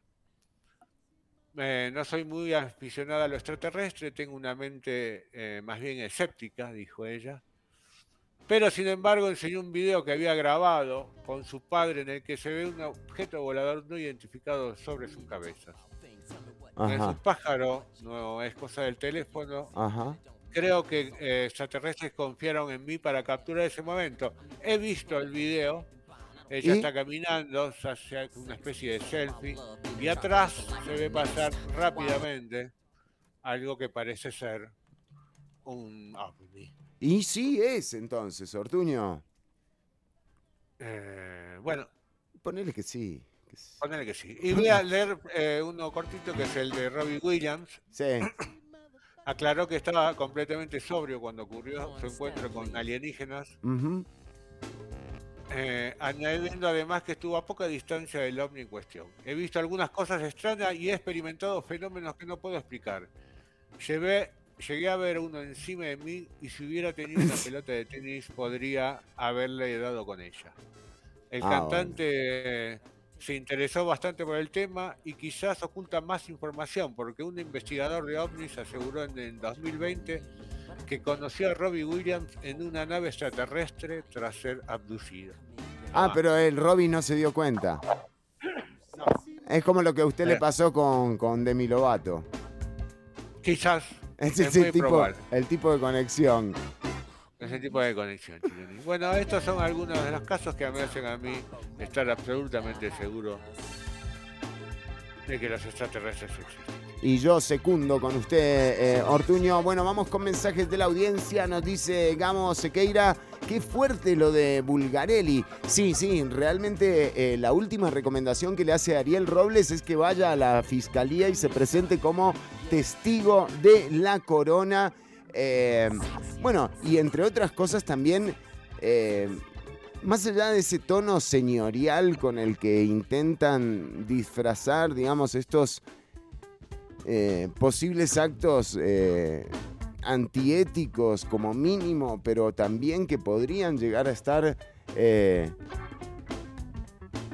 Eh, no soy muy aficionada a lo extraterrestre, tengo una mente eh, más bien escéptica, dijo ella. Pero sin embargo enseñó un video que había grabado con su padre en el que se ve un objeto volador no identificado sobre su cabeza. No es Ajá. un pájaro, no es cosa del teléfono. Ajá. Creo que eh, extraterrestres confiaron en mí para capturar ese momento. He visto el video. Ella ¿Y? está caminando, se hace una especie de selfie. Y atrás se ve pasar rápidamente algo que parece ser un ovni. Y sí es entonces, Ortuño. Eh, bueno, Ponele que sí. que sí. ponele que sí. Y voy a leer eh, uno cortito que es el de Robbie Williams. Sí. Aclaró que estaba completamente sobrio cuando ocurrió su encuentro con alienígenas. Ujú. Eh, añadiendo además que estuvo a poca distancia del ovni en cuestión. He visto algunas cosas extrañas y he experimentado fenómenos que no puedo explicar. Llevé, llegué a ver uno encima de mí y si hubiera tenido una pelota de tenis podría haberle dado con ella. El Ah, cantante eh, se interesó bastante por el tema y quizás oculta más información porque un investigador de ovnis aseguró en el 2020 que conoció a Robbie Williams en una nave extraterrestre tras ser abducido. Ah, pero el Robin no se dio cuenta. Es como lo que a usted le Eh. pasó con, con Demi Lovato. Quizás Ese es es el muy tipo, el tipo de conexión. ese tipo de conexión. Bueno, estos son algunos de los casos que me hacen a mí estar absolutamente seguro de que los extraterrestres existen. Y yo secundo con usted, eh, Ortuño. Bueno, vamos con mensajes de la audiencia. Nos dice Gamo Sequeira, qué fuerte lo de Bulgarelli. Sí, sí, realmente eh, la última recomendación que le hace Ariel Robles es que vaya a la fiscalía y se presente como testigo de la corona. Eh, bueno, y entre otras cosas también... más allá de ese tono señorial con el que intentan disfrazar, digamos, estos eh, posibles actos eh, antiéticos como mínimo, pero también que podrían llegar a estar eh,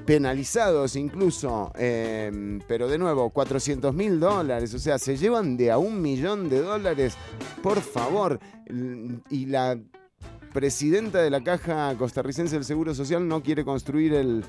penalizados incluso. eh, pero de nuevo, 400 mil dólares, o sea, se llevan de a un millón de dólares, por favor. Y la presidenta de la Caja Costarricense del Seguro Social no quiere construir el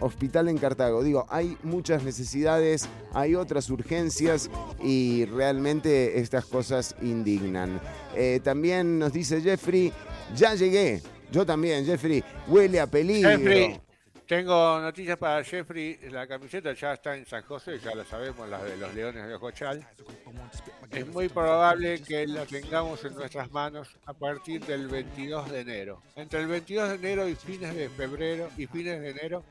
hospital en Cartago. Digo, hay muchas necesidades, hay otras urgencias y realmente estas cosas indignan. Eh, también nos dice Jeffrey, ya llegué. Yo también, Jeffrey, huele a peligro. Jeffrey, tengo noticias para Jeffrey. La camiseta ya está en San José, ya la sabemos, la de los Leones de Ojochal. Es muy probable que la tengamos en nuestras manos a partir del 22 de enero. Entre el 22 de enero y fines de febrero y fines de enero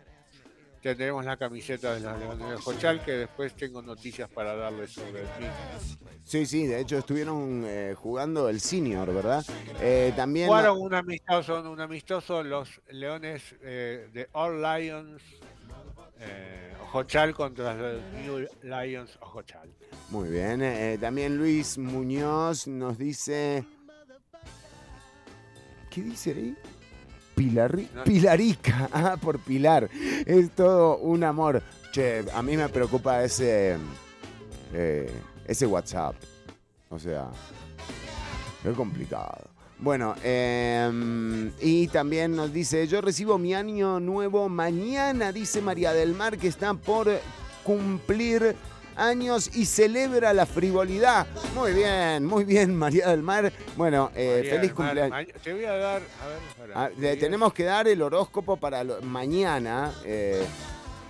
tendremos la camiseta de los Leones de Ojochal, que después tengo noticias para darles sobre el mismo. Sí, sí, de hecho estuvieron eh, jugando el senior, ¿verdad? Eh, también... Jugaron un amistoso, un amistoso los Leones eh, de All Lions eh, Ojochal contra los New Lions Ojochal. Muy bien. eh, también Luis Muñoz nos dice. ¿Qué dice ahí? Pilari- Pilarica, ah, por Pilar. Es todo un amor. Che, a mí me preocupa ese, eh, ese WhatsApp. O sea, es complicado. Bueno, em, y también nos dice, yo recibo mi año nuevo mañana, dice María del Mar, que está por cumplir años y celebra la frivolidad. Muy bien, muy bien, María del Mar. Bueno, eh, María feliz Mar, cumpleaños. Te voy a dar, a ver. Ah, le tenemos que dar el horóscopo para lo- mañana, eh,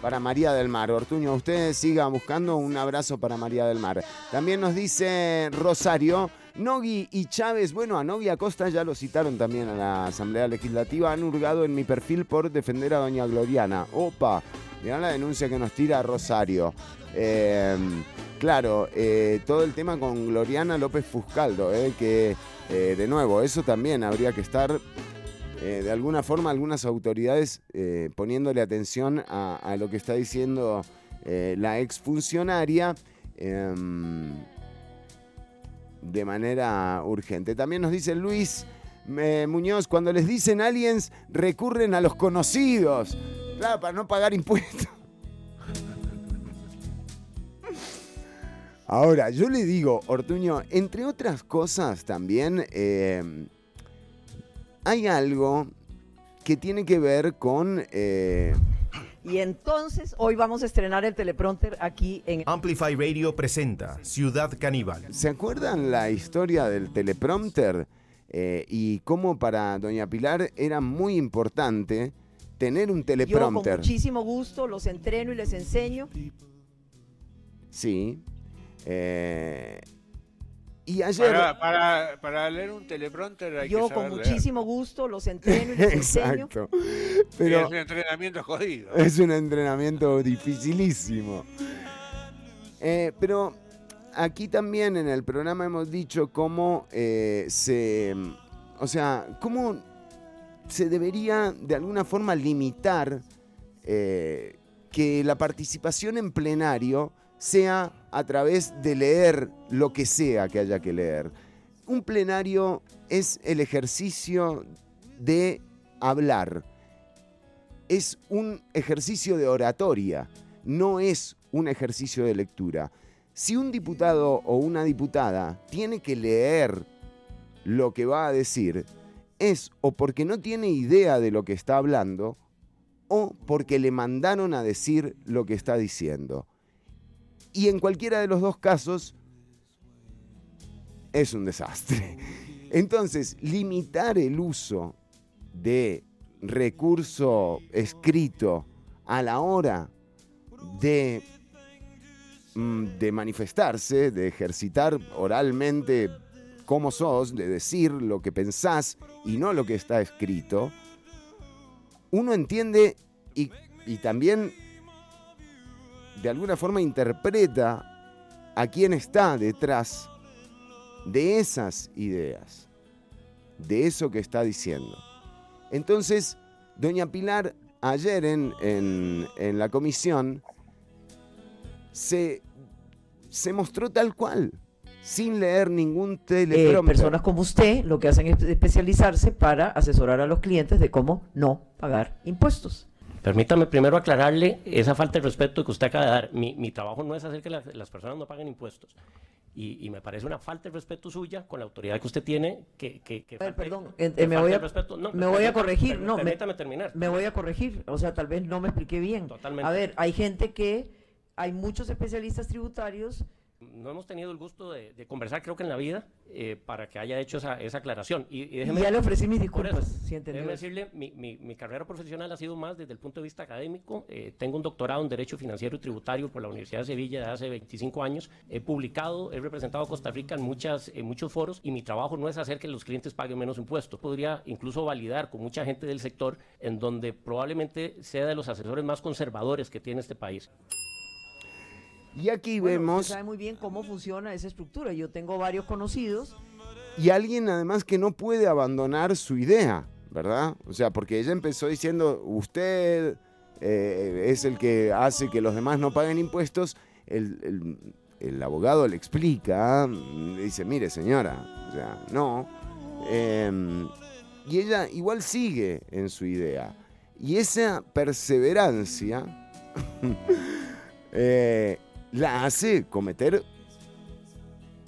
para María del Mar. Ortuño, usted siga buscando un abrazo para María del Mar. También nos dice Rosario, Nogui y Chávez, bueno, a Nogui Acosta ya lo citaron también a la Asamblea Legislativa, han hurgado en mi perfil por defender a doña Gloriana. Opa, mirá la denuncia que nos tira Rosario. Eh, claro, eh, todo el tema con Gloriana López Fuscaldo, eh, que eh, de nuevo, eso también habría que estar de alguna forma algunas autoridades poniéndole atención a, lo que está diciendo la exfuncionaria em, de manera urgente. También nos dice Luis Muñoz, cuando les dicen aliens recurren a los conocidos, para no pagar impuestos. Ahora, yo le digo, Ortuño, entre otras cosas también, eh, hay algo que tiene que ver con... eh, Y entonces hoy vamos a estrenar el teleprompter aquí en Amplify Radio presenta Ciudad Caníbal. ¿Se acuerdan la historia del teleprompter? Eh, y cómo para Doña Pilar era muy importante tener un Yo con teleprompter. muchísimo gusto los entreno y les enseño. Sí. Eh, y ayer... Para, para, para leer un teleprompter hay Yo que con leer. muchísimo gusto los entreno y enseño. Exacto. Y Pero es un entrenamiento jodido. es un entrenamiento dificilísimo. Eh, pero aquí también en el programa hemos dicho cómo eh, se. O sea, cómo se debería de alguna forma limitar eh, que la participación en plenario sea a través de leer lo que sea que haya que leer. Un plenario es el ejercicio de hablar. Es un ejercicio de oratoria, no es un ejercicio de lectura. Si un diputado o una diputada tiene que leer lo que va a decir, es o porque no tiene idea de lo que está hablando o porque le mandaron a decir lo que está diciendo. Y en cualquiera de los dos casos es un desastre. Entonces, limitar el uso de recurso escrito a la hora de, mm, de manifestarse, de ejercitar oralmente cómo sos, de decir lo que pensás y no lo que está escrito, uno entiende y, y también de alguna forma interpreta a quién está detrás de esas ideas, de eso que está diciendo. Entonces, doña Pilar, ayer en, en- en la comisión, se, se mostró tal cual, sin leer ningún Eh, teleprompter. personas como usted lo que hacen es especializarse para asesorar a los clientes de cómo no pagar impuestos. Permítame primero aclararle esa falta de respeto que usted acaba de dar. Mi, mi trabajo no es hacer que las, las personas no paguen impuestos. Y, y me parece una falta de respeto suya con la autoridad que usted tiene. Que, que, que falte- perdón, que eh, me voy a. No, me voy a corregir, per- no, me, permítame terminar. me voy a corregir, o sea, tal vez no me expliqué bien. Totalmente. A ver, hay gente que, hay muchos especialistas tributarios No hemos tenido el gusto de, de conversar, creo que en la vida, eh, para que haya hecho esa, esa aclaración. Y, y déjeme- ya le ofrecí mis disculpas, si déjeme decirle, mi, mi- mi carrera profesional ha sido más desde el punto de vista académico. Eh, tengo un doctorado en Derecho Financiero y Tributario por la Universidad de Sevilla de hace 25 años. He publicado, he representado a Costa Rica en, muchas, en muchos foros y mi trabajo no es hacer que los clientes paguen menos impuestos. Podría incluso validar con mucha gente del sector en donde probablemente sea de los asesores más conservadores que tiene este país. Y aquí Bueno, vemos... Usted sabe muy bien cómo funciona esa estructura. Yo tengo varios conocidos. Y alguien además que no puede abandonar su idea, ¿verdad? O sea, porque ella empezó diciendo, usted eh, es el que hace que los demás no paguen impuestos. El, el- el abogado le explica, le dice, mire señora, o sea, no. Em, y ella igual sigue en su idea. Y esa perseverancia eh, la hace cometer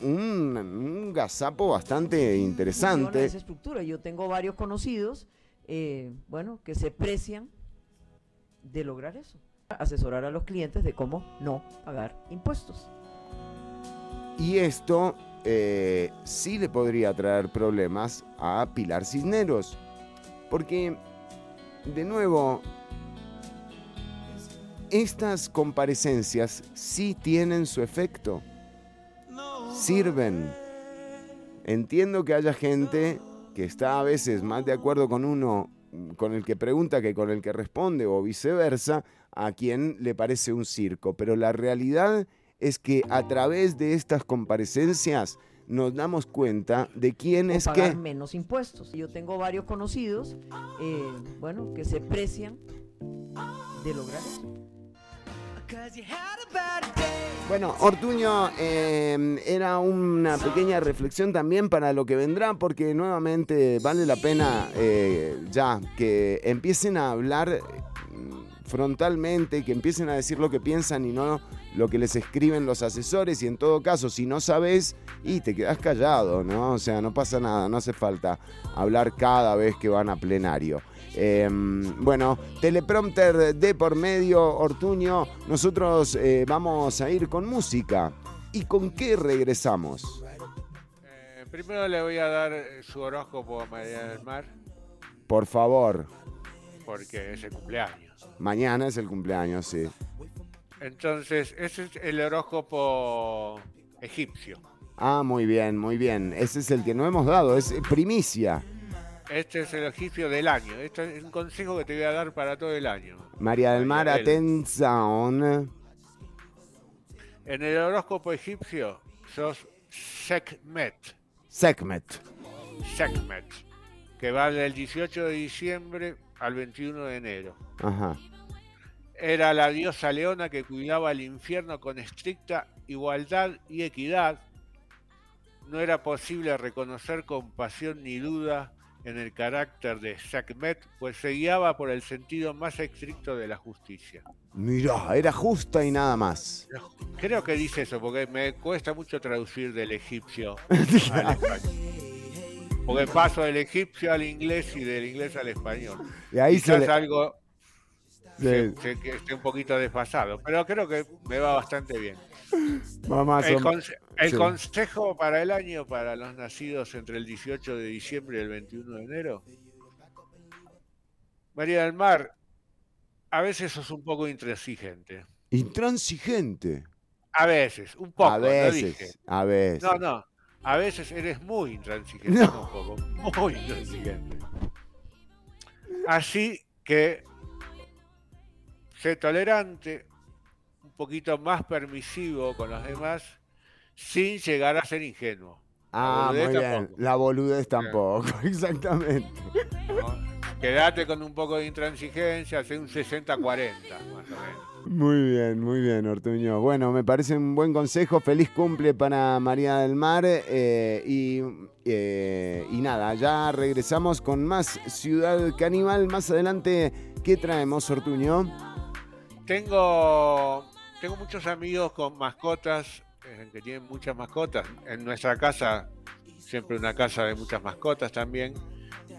un, un gazapo bastante interesante. esa estructura. Yo tengo varios conocidos, eh, bueno, que se precian de lograr eso. Asesorar a los clientes de cómo no pagar impuestos. Y esto eh, sí le podría traer problemas a Pilar Cisneros. Porque, de nuevo, estas comparecencias sí tienen su efecto. Sirven. Entiendo que haya gente que está a veces más de acuerdo con uno, con el que pregunta que con el que responde o viceversa, a quien le parece un circo. Pero la realidad es que a través de estas comparecencias nos damos cuenta de quién o es pagar que... menos impuestos. Yo tengo varios conocidos, eh, bueno, que se precian de lograr eso. Bueno, Ortuño, eh, era una pequeña reflexión también para lo que vendrá, porque nuevamente vale la pena eh, ya que empiecen a hablar mm, frontalmente, que empiecen a decir lo que piensan y no lo que les escriben los asesores. Y en todo caso, si no sabes, y te quedas callado, ¿no? O sea, no pasa nada, no hace falta hablar cada vez que van a plenario. Eh, bueno, teleprompter de por medio, Ortuño. Nosotros eh, vamos a ir con música. ¿Y con qué regresamos? Eh, primero le voy a dar eh, su horóscopo a María del Mar, Por favor. porque es el cumpleaños. Mañana es el cumpleaños, sí. Entonces, ese es el horóscopo egipcio. Ah, muy bien, muy bien. Ese es el que no hemos dado, es primicia. Este es el egipcio del año. Este es un consejo que te voy a dar para todo el año. María del Mar, María atención. En el horóscopo egipcio sos Sekhmet. Sekhmet. Sekhmet. Que va del 18 de diciembre al 21 de enero. Ajá. Era la diosa leona que cuidaba el infierno con estricta igualdad y equidad. No era posible reconocer compasión ni duda en el carácter de Sekhmet, pues se guiaba por el sentido más estricto de la justicia. Mirá, era justa y nada más. Creo que dice eso, porque me cuesta mucho traducir del egipcio al español. Porque paso del egipcio al inglés y del inglés al español. Y ahí se Quizás le- algo Se- se- que esté un poquito desfasado, pero creo que me va bastante bien. Mamá, El, son- conse- el sí. consejo para el año para los nacidos entre el 18 de diciembre y el 21 de enero. María del Mar, a veces sos un poco intransigente. Intransigente. A veces, un poco. a no veces, dije. a veces. No, no. A veces eres muy intransigente, no un poco. Muy intransigente. Así que sé tolerante, poquito más permisivo con los demás, sin llegar a ser ingenuo. Ah, muy bien. tampoco. La boludez tampoco, exactamente. Quédate con un poco de intransigencia, sé un 60-40, más o menos. Muy bien, muy bien, Ortuño. Bueno, me parece un buen consejo. Feliz cumple para María del Mar. eh, y, eh, y nada, ya regresamos con más Ciudad Caníbal. Más adelante, ¿qué traemos, Ortuño? Tengo, tengo muchos amigos con mascotas, eh, que tienen muchas mascotas. En nuestra casa, siempre una casa de muchas mascotas también.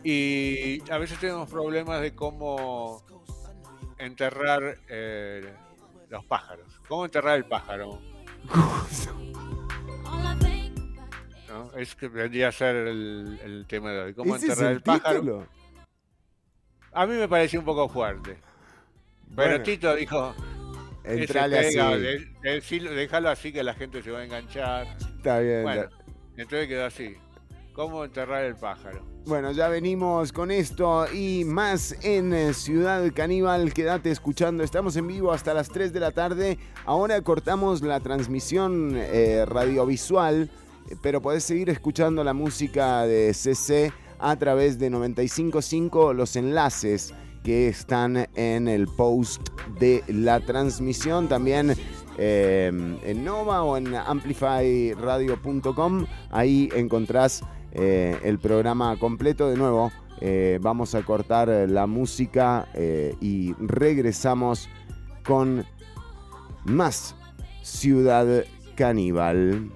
Y a veces tenemos problemas de cómo enterrar eh, los pájaros. ¿Cómo enterrar el pájaro? ¿No? Es que vendría a ser el, el tema de hoy. ¿Cómo ¿Ese es enterrar el el, pájaro? A mí me pareció un poco fuerte. Pero Bueno. Tito dijo, Entrale así. de- déjalo así que la gente se va a enganchar. Está bien. Bueno, entonces quedó así. ¿Cómo enterrar el pájaro? Bueno, ya venimos con esto y más en eh, Ciudad Caníbal. Quédate escuchando. Estamos en vivo hasta las 3 de la tarde. Ahora cortamos la transmisión eh, radiovisual, eh, pero podés seguir escuchando la música de CC a través de 955, los enlaces que están en el post de la transmisión. También eh, en Nova o en amplifyradio.com. Ahí encontrás eh, el programa completo de nuevo. Eh, vamos a cortar la música y regresamos con más Ciudad Caníbal.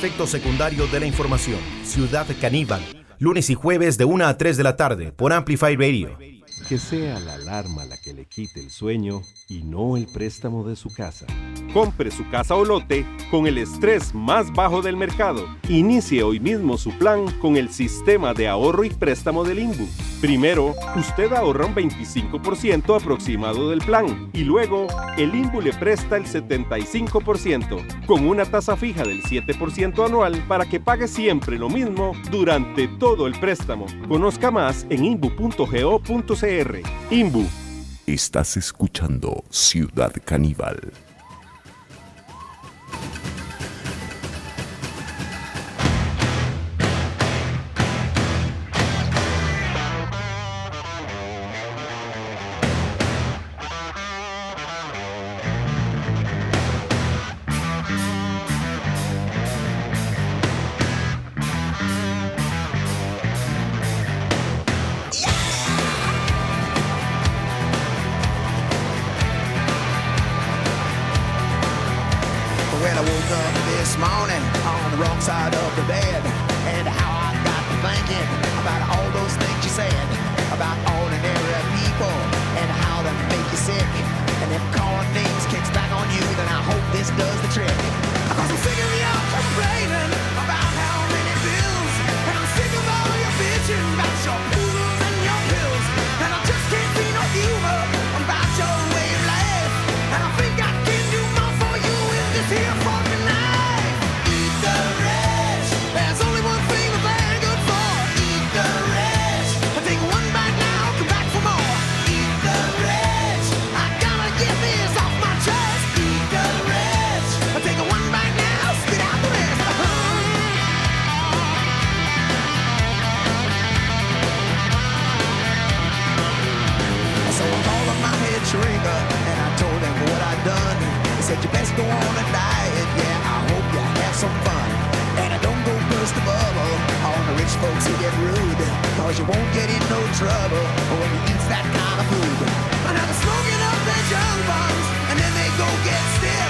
efecto secundario de la información. Ciudad Caníbal, lunes y jueves de 1 a 3 de la tarde por Amplify Radio. Que sea la alarma la que le quite el sueño y no el préstamo de su casa. Compre su casa o lote con el estrés más bajo del mercado. Inicie hoy mismo su plan con el sistema de ahorro y préstamo del INBU. Primero, usted ahorra un 25% aproximado del plan y luego el INBU le presta el 75% con una tasa fija del 7% anual para que pague siempre lo mismo durante todo el préstamo. Conozca más en inbu.go.cr. INBU. Estás escuchando Ciudad Caníbal. Cause you won't get in no trouble when you use that kind of food. Now they're smoking up their junk bonds, and then they go get stiff.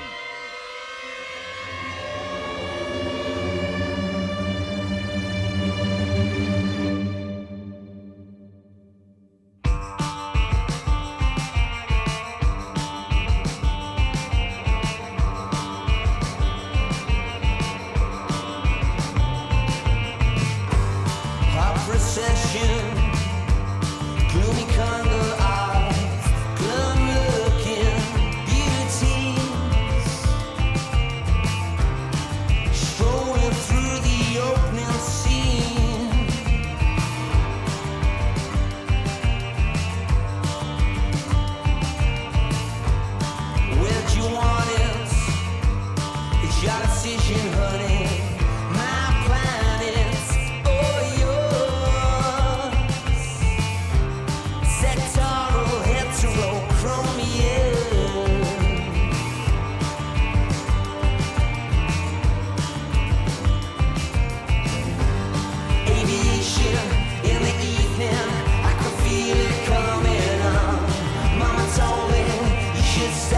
kiss.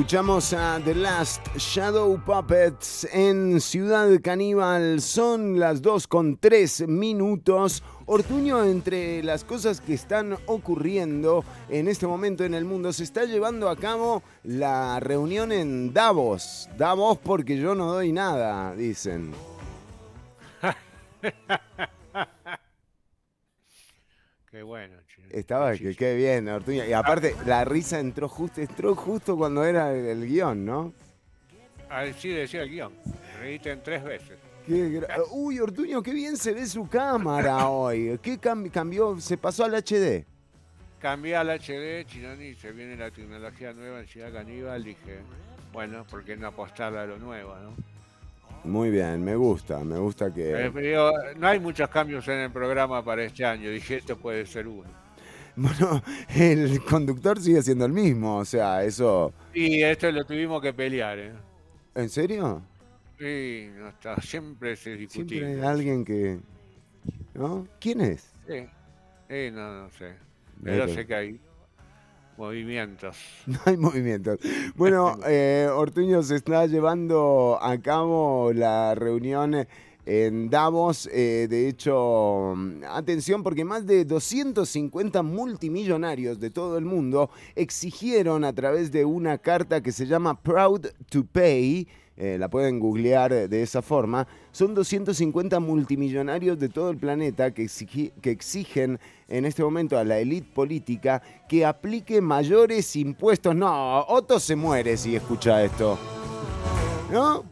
Escuchamos a The Last Shadow Puppets en Ciudad Caníbal. Son las 2 con 3 minutos. Ortuño, entre las cosas que están ocurriendo en este momento en el mundo, se está llevando a cabo la reunión en Davos. Davos porque yo no doy nada, dicen. Qué bueno. Estaba, que qué bien, Ortuño. Y aparte, la risa entró justo, entró justo cuando era el, el guion, ¿no? Ah, sí, decía el guion. Reíste en tres veces. Qué Uy, Ortuño, qué bien se ve su cámara hoy. ¿Qué cam- cambió? Se pasó al HD. Cambié al HD, Chinoni, se viene la tecnología nueva en Ciudad Caníbal. Dije, bueno, ¿por qué no apostarle a lo nuevo, no? Muy bien, me gusta, me gusta Eh, que... digo, no hay muchos cambios en el programa para este año. Dije, esto puede ser uno. Bueno, el conductor sigue siendo el mismo, o sea, eso... Y esto lo tuvimos que pelear, ¿eh? ¿En serio? Sí, está, siempre se discutía. Siempre hay alguien que... ¿No? ¿Quién es? Sí, Sí, no, no sé. Pero Pero- sé que hay movimientos. No hay movimientos. Bueno, eh, Ortuño se está llevando a cabo la reunión en Davos. eh, de hecho, mm, atención, porque más de 250 multimillonarios de todo el mundo exigieron a través de una carta que se llama Proud to Pay. eh, la pueden googlear de esa forma. Son 250 multimillonarios de todo el planeta que, exigi- que exigen en este momento a la élite política que aplique mayores impuestos. No, Otto se muere si escucha esto. ¿No?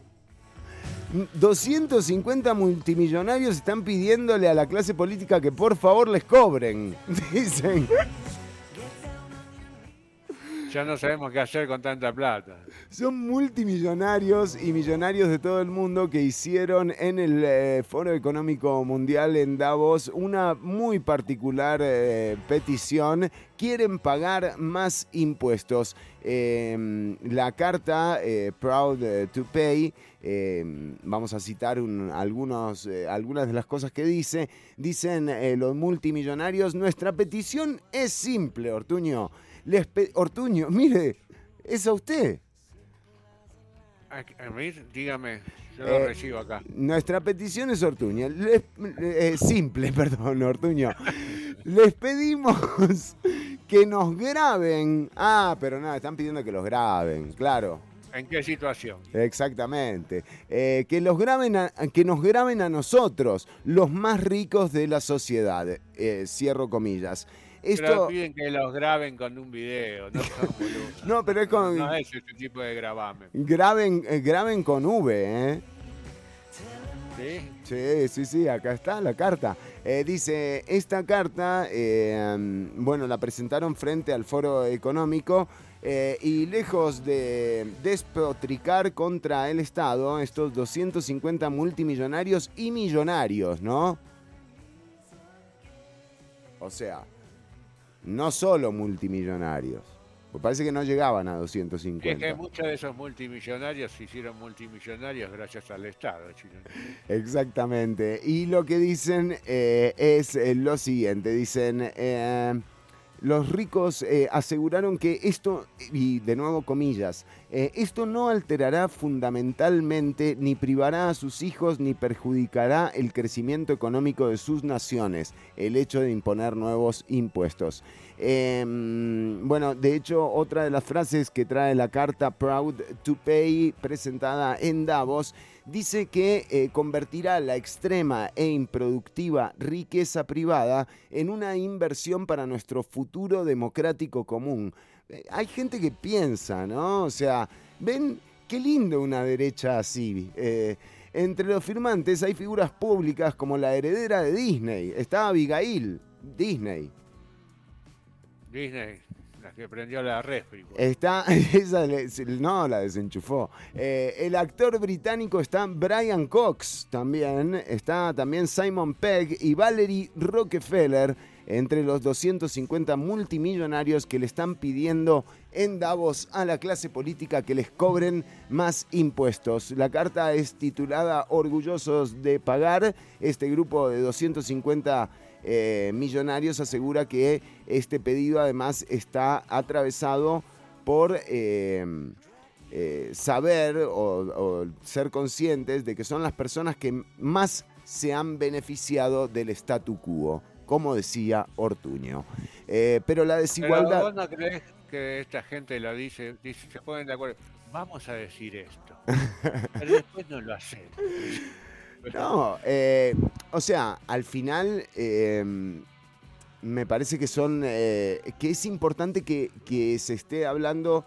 250 multimillonarios están pidiéndole a la clase política que por favor les cobren. Dicen. Ya no sabemos qué hacer con tanta plata. Son multimillonarios y millonarios de todo el mundo que hicieron en el eh, Foro Económico Mundial en Davos una muy particular eh, petición. Quieren pagar más impuestos. Eh, la carta eh, Proud to Pay, eh, vamos a citar un- algunos, algunas de las cosas que dice. Dicen los multimillonarios, nuestra petición es simple, Ortuño. Les Ortuño, mire, es a usted. A a mí, dígame, yo Eh, lo recibo acá. Nuestra petición es Ortuño. Les- eh, simple, perdón, Ortuño. Les pedimos que nos graben. Ah, pero nada, están pidiendo que los graben, claro. ¿En qué situación? Exactamente. Eh, que, los graben a- que nos graben a nosotros, los más ricos de la sociedad. Eh, cierro comillas. Pero Esto. piden que los graben con un video, no son boludos. No, pero es con. No es ese tipo de grabame. Graben, eh, graben con V, ¿eh? ¿Sí? Sí, sí, sí, acá está la carta. Eh, dice, esta carta, eh, mm, bueno, la presentaron frente al foro económico eh, y lejos de despotricar contra el Estado, estos 250 multimillonarios y millonarios, ¿no? O sea, no solo multimillonarios. Pues parece que no llegaban a Es 250. que muchos de esos multimillonarios se hicieron multimillonarios gracias al Estado, chino. Exactamente. Y lo que dicen eh, es eh, lo siguiente. Dicen, eh, los ricos eh, aseguraron que esto, y de nuevo comillas, eh, esto no alterará fundamentalmente ni privará a sus hijos ni perjudicará el crecimiento económico de sus naciones, el hecho de imponer nuevos impuestos. Eh, bueno, de hecho, otra de las frases que trae la carta Proud to Pay presentada en Davos dice que eh, convertirá la extrema e improductiva riqueza privada en una inversión para nuestro futuro democrático común. Eh, hay gente que piensa, ¿no? O sea, ven qué lindo una derecha así. Eh, entre los firmantes hay figuras públicas como la heredera de Disney. Está Abigail, Disney. Disney, que prendió la refri. Está, esa no, la desenchufó. Eh, el actor británico está Brian Cox también, está también Simon Pegg y Valerie Rockefeller entre los 250 multimillonarios que le están pidiendo en Davos a la clase política que les cobren más impuestos. La carta es titulada Orgullosos de pagar. Este grupo de 250 eh, millonarios asegura que este pedido además está atravesado por eh, eh, saber o, o ser conscientes de que son las personas que más se han beneficiado del statu quo, como decía Ortuño. Pero la Pero desigualdad... vos no crees que esta gente lo dice, dice, se ponen de acuerdo. Vamos a decir esto. Pero después no lo hacen. No, eh, o sea, al final eh, me parece que son. eh, que es importante que, se esté hablando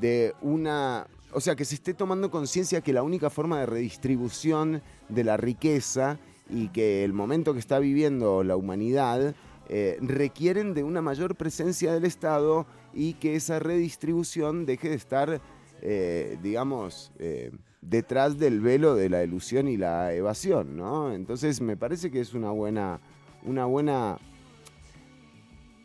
de una. O sea, que se esté tomando conciencia que la única forma de redistribución de la riqueza y que el momento que está viviendo la humanidad eh, requieren de una mayor presencia del Estado y que esa redistribución deje de estar, digamos, detrás del velo de la ilusión y la evasión, ¿no? Entonces me parece que es una buena, una buena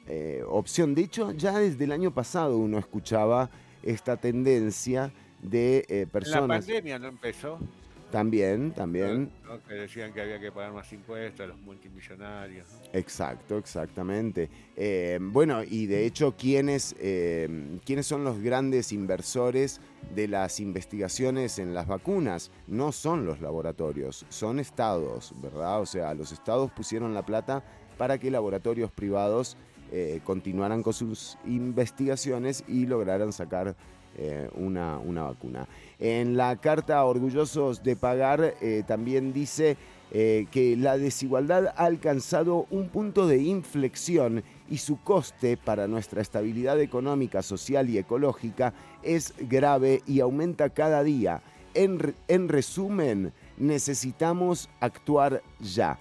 eh, opción. De hecho, ya desde el año pasado uno escuchaba esta tendencia de eh, En la personas. pandemia no empezó. También, también. ¿no? Que decían que había que pagar más impuestos a los multimillonarios. ¿no? Exacto, exactamente. Eh, bueno, y de hecho, ¿quiénes, eh, ¿quiénes son los grandes inversores de las investigaciones en las vacunas? No son los laboratorios, son estados, ¿verdad? O sea, los estados pusieron la plata para que laboratorios privados eh, continuaran con sus investigaciones y lograran sacar eh, una, una vacuna. En la carta Orgullosos de Pagar eh, también dice eh, que la desigualdad ha alcanzado un punto de inflexión y su coste para nuestra estabilidad económica, social y ecológica es grave y aumenta cada día. En, en resumen, necesitamos actuar ya.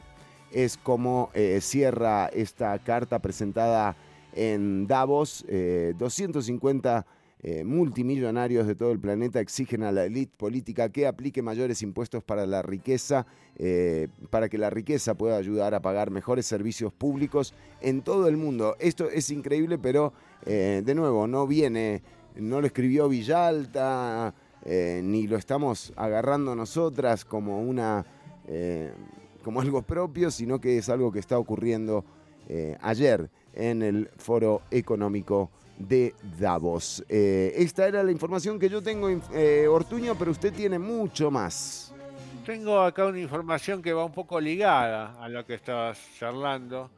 Es como cierra esta carta presentada en Davos. eh, 250 eh, multimillonarios de todo el planeta exigen a la élite política que aplique mayores impuestos para la riqueza, eh, para que la riqueza pueda ayudar a pagar mejores servicios públicos en todo el mundo. Esto es increíble, pero eh, de nuevo, no viene, no lo escribió Villalta, ni lo estamos agarrando nosotras como una... como algo propio, sino que es algo que está ocurriendo ayer en el Foro Económico de Davos. Eh, esta era la información que yo tengo, eh, Ortuño, pero usted tiene mucho más. Tengo acá una información que va un poco ligada a lo que estabas charlando,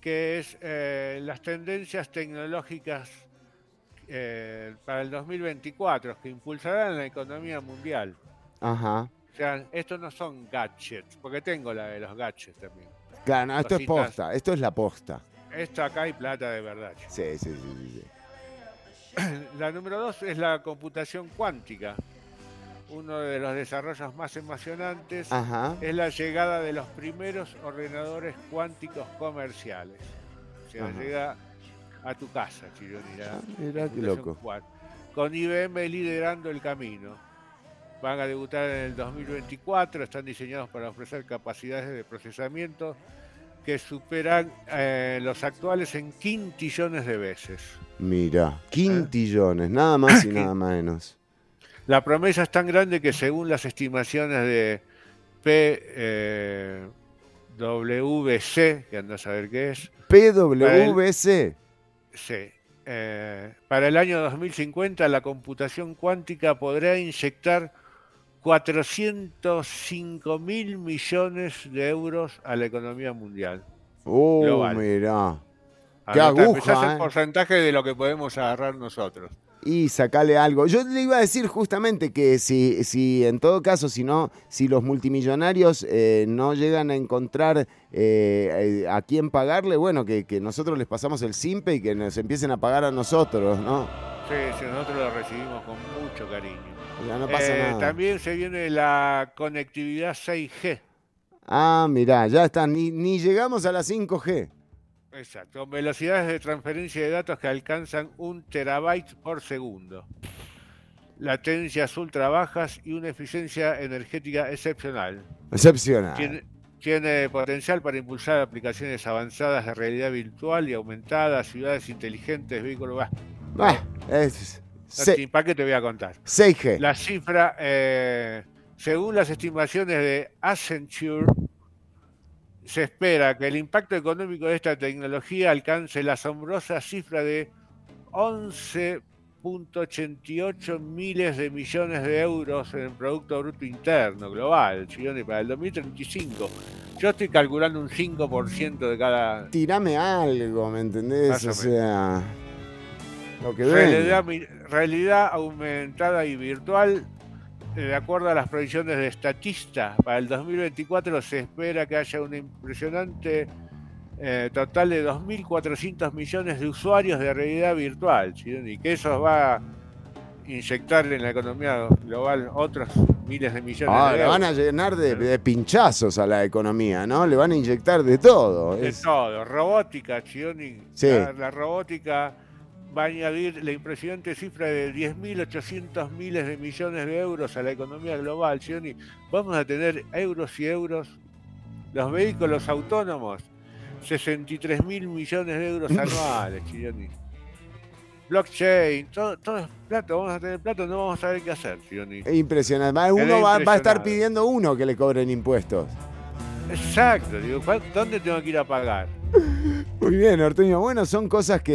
que es eh, las tendencias tecnológicas eh, para el 2024 que impulsarán la economía mundial. Ajá. O sea, estos no son gadgets, porque tengo la de los gadgets también. Claro, no, esto es posta, esto es la posta. Esto acá hay plata de verdad. Sí, sí, sí, sí, sí. La número dos es la computación cuántica. Uno de los desarrollos más emocionantes Ajá. es la llegada de los primeros ordenadores cuánticos comerciales. O sea, Ajá. llega a tu casa, Chironi. la Ah, mirá qué loco. Con IBM liderando el camino. Van a debutar en el 2024, están diseñados para ofrecer capacidades de procesamiento que superan eh, los actuales en quintillones de veces. Mira, quintillones, nada más y nada menos. La promesa es tan grande que según las estimaciones de PWC, que ando a saber qué es, PWC. sí, eh, para el año 2050 la computación cuántica podrá inyectar 405 mil millones de euros a la economía mundial. Oh, Global. mirá. Qué Anotá, empezá a hacer aguja, ¿eh? porcentaje de lo que podemos agarrar nosotros. Y sacarle algo. Yo le iba a decir justamente que si, si en todo caso, si no, si los multimillonarios eh, no llegan a encontrar eh, eh, a quién pagarle, bueno, que, que nosotros les pasamos el simpe y que nos empiecen a pagar a nosotros, ¿no? Sí, sí, nosotros lo recibimos con mucho cariño. Ya no pasa Eh, nada. También se viene la conectividad 6G. Ah, mirá, ya está, ni, ni llegamos a la 5G. Exacto, con velocidades de transferencia de datos que alcanzan un terabyte por segundo. Latencias ultra bajas y una eficiencia energética excepcional. Excepcional. Tiene, tiene potencial para impulsar aplicaciones avanzadas de realidad virtual y aumentada, ciudades inteligentes, vehículos. Bah, Ah, es, se- ¿Para qué te voy a contar? 6G. La cifra, eh, según las estimaciones de Accenture, se espera que el impacto económico de esta tecnología alcance la asombrosa cifra de 4.88 miles de millones de euros en el Producto Bruto Interno Global, para el 2035. Yo estoy calculando un 5% de cada... Tirame algo, ¿me entendés? Más o O sea, lo que mi- realidad aumentada y virtual, eh, de acuerdo a las proyecciones de Statista, para el 2024 se espera que haya un impresionante eh, total de 2.400 millones de usuarios de realidad virtual, Chironi, y que eso va a inyectar en la economía global otros miles de millones Ah, de le van a euros. llenar de, de pinchazos a la economía, ¿no? Le van a inyectar de todo. De Es- todo, robótica, Chioni. Sí. La, la robótica va a añadir la impresionante cifra de 10.800 miles de millones de euros a la economía global, Chioni. Vamos a tener euros y euros. Los vehículos autónomos, 63 mil millones de euros anuales, Chioni. Blockchain, todo, todo es plato, vamos a tener plato, no vamos a saber qué hacer, impresionante. Quedé Uno va, va a estar pidiendo uno que le cobren impuestos. Exacto, digo, ¿cuál- ¿dónde tengo que ir a pagar? Muy bien, Ortuño. Bueno, son cosas que,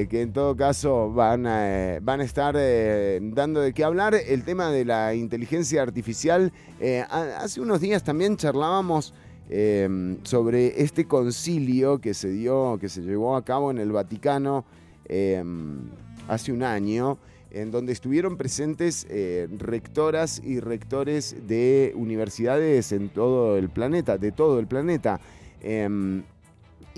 eh, que en todo caso van a, eh, van estar eh, dando de qué hablar. El tema de la inteligencia artificial. ha- hace unos días también charlábamos eh, sobre este concilio que se dio, que se llevó a cabo en el Vaticano eh, hace un año, en donde estuvieron presentes rectoras y rectores de universidades en todo el planeta, de todo el planeta. Em,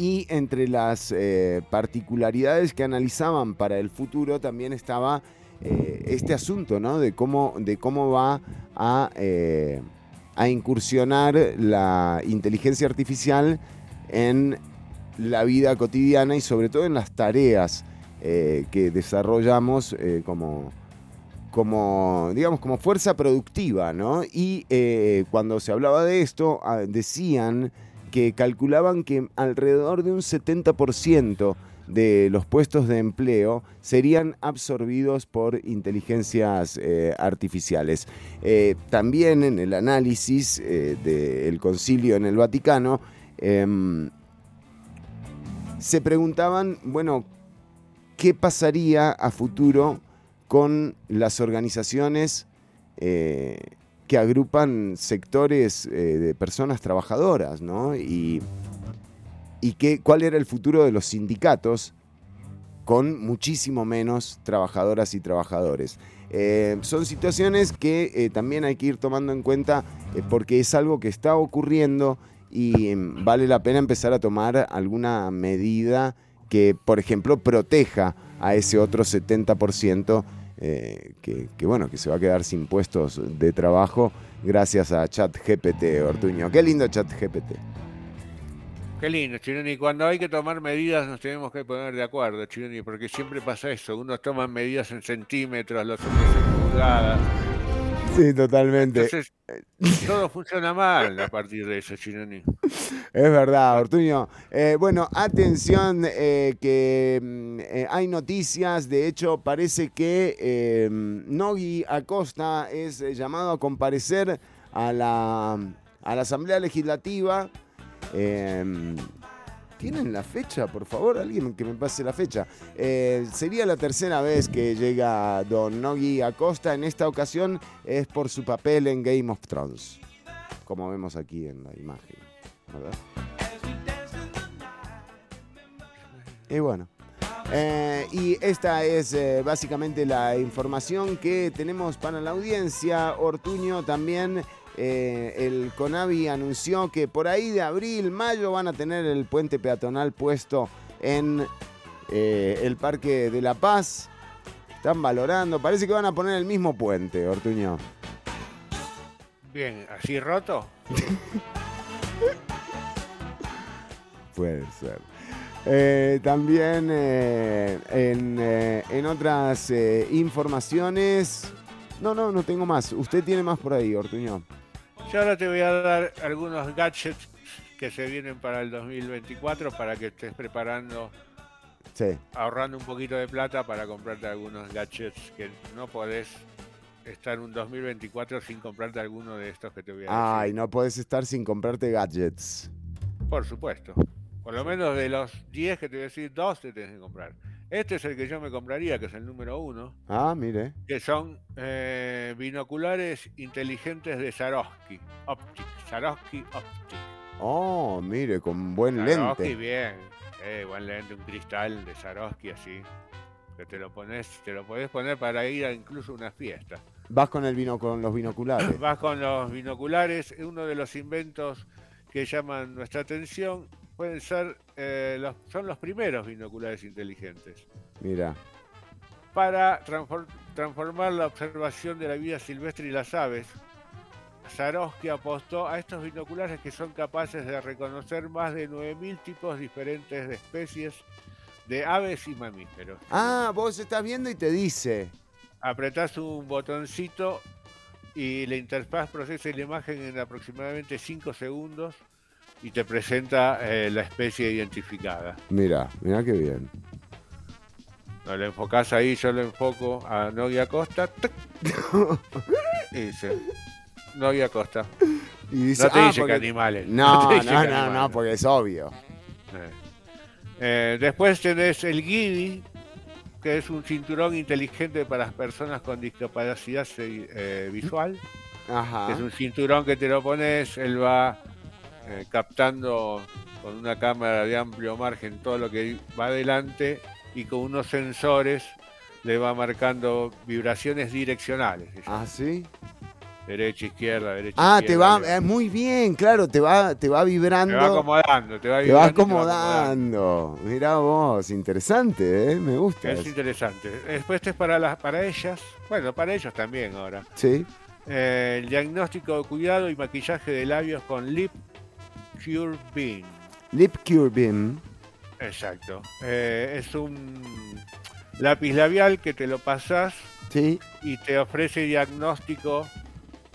y entre las eh, particularidades que analizaban para el futuro también estaba eh, este asunto, ¿no? De cómo, de cómo va a, eh, a incursionar la inteligencia artificial en la vida cotidiana y sobre todo en las tareas que desarrollamos como, como, digamos, como fuerza productiva, ¿no? Y cuando se hablaba de esto, ah, decían que calculaban que alrededor de un 70% de los puestos de empleo serían absorbidos por inteligencias eh, artificiales. Eh, también en el análisis eh, del concilio en el Vaticano, em, se preguntaban, bueno, ¿qué pasaría a futuro con las organizaciones que agrupan sectores eh, de personas trabajadoras, ¿no? Y, y cuál era el futuro de los sindicatos con muchísimo menos trabajadoras y trabajadores. Eh, son situaciones que eh, también hay que ir tomando en cuenta porque es algo que está ocurriendo y mm, vale la pena empezar a tomar alguna medida que, por ejemplo, proteja a ese otro 70% eh, que, que, bueno, que se va a quedar sin puestos de trabajo gracias a ChatGPT, Ortuño. Qué lindo ChatGPT. Qué lindo, Chironi. Cuando hay que tomar medidas nos tenemos que poner de acuerdo, Chironi, porque siempre pasa eso. Unos toman medidas en centímetros, los otros en pulgadas. Sí, totalmente. Entonces, todo funciona mal a partir de eso, Chironi. Es verdad, Ortuño. Eh, bueno, atención, eh, que mm, eh, hay noticias. De hecho, parece que eh, Nogui Acosta es eh, llamado a comparecer a la, a la Asamblea Legislativa. ¿Tienen la fecha, por favor? Alguien que me pase la fecha. Eh, sería la tercera vez que llega Don Nogui Acosta. En esta ocasión es por su papel en Game of Thrones, como vemos aquí en la imagen. Y bueno. eh, y esta es eh, básicamente la información que tenemos para la audiencia. Ortuño también, eh, el CONAVI anunció que por ahí de abril, mayo van a tener el puente peatonal puesto en eh, el Parque de la Paz. Están valorando, parece que van a poner el mismo puente, Ortuño. Bien, ¿así roto? Puede ser. Eh, también en, en otras informaciones. No, no, no tengo más. Usted tiene más por ahí, Ortuño. Yo ahora te voy a dar algunos gadgets que se vienen para el 2024 para que estés preparando, Sí. ahorrando un poquito de plata para comprarte algunos gadgets que no podés estar un 2024 sin comprarte alguno de estos que te voy a decir. Ay, no podés estar sin comprarte gadgets. Por supuesto. Por lo menos de los 10 que te voy a decir, dos te tenés que comprar. Este es el que yo me compraría, que es el número uno, Ah, mire. que son eh, binoculares inteligentes de Swarovski. Optic. Swarovski Optic. Oh, mire, con buen Swarovski, lente. bien. Eh, buen lente, un cristal de Swarovski así. Que te lo pones, te lo podés poner para ir a incluso una fiesta. Vas con el vino con los binoculares. Vas con los binoculares, uno de los inventos que llaman nuestra atención pueden ser, eh, los, son los primeros binoculares inteligentes. Mira. Para transfor- transformar la observación de la vida silvestre y las aves, Swarovski apostó a estos binoculares que son capaces de reconocer más de 9.000 tipos diferentes de especies de aves y mamíferos. Ah, vos estás viendo y te dice. Apretás un botoncito y la interfaz procesa la imagen en aproximadamente 5 segundos y te presenta eh, la especie identificada. Mira, mira qué bien. No, lo enfocás ahí, yo lo enfoco a Nogia Costa. y dice, Nogia Costa. Y dice, no te ah, dice porque- que animales. No, te dice no, no, animales. no, porque es obvio. Eh. Eh, después tenés el Gidi, que es un cinturón inteligente para las personas con discapacidad eh, visual. Ajá. es un cinturón que te lo pones, él va eh, captando con una cámara de amplio margen todo lo que va adelante y con unos sensores le va marcando vibraciones direccionales. Ah, sí. Derecha, izquierda, derecha, Ah, te va, eh, muy bien, claro, te va, te va vibrando. Te va acomodando, te va Te va vibrando te va acomodando. acomodando. Mirá vos, interesante, ¿eh? Me gusta. Es eso. interesante. Después es para, las, para ellas, bueno, para ellos también ahora. Sí. Eh, el diagnóstico de cuidado y maquillaje de labios con Lip Cure Beam. Lip Cure Beam. Exacto. Eh, es un lápiz labial que te lo pasas Sí. y te ofrece diagnóstico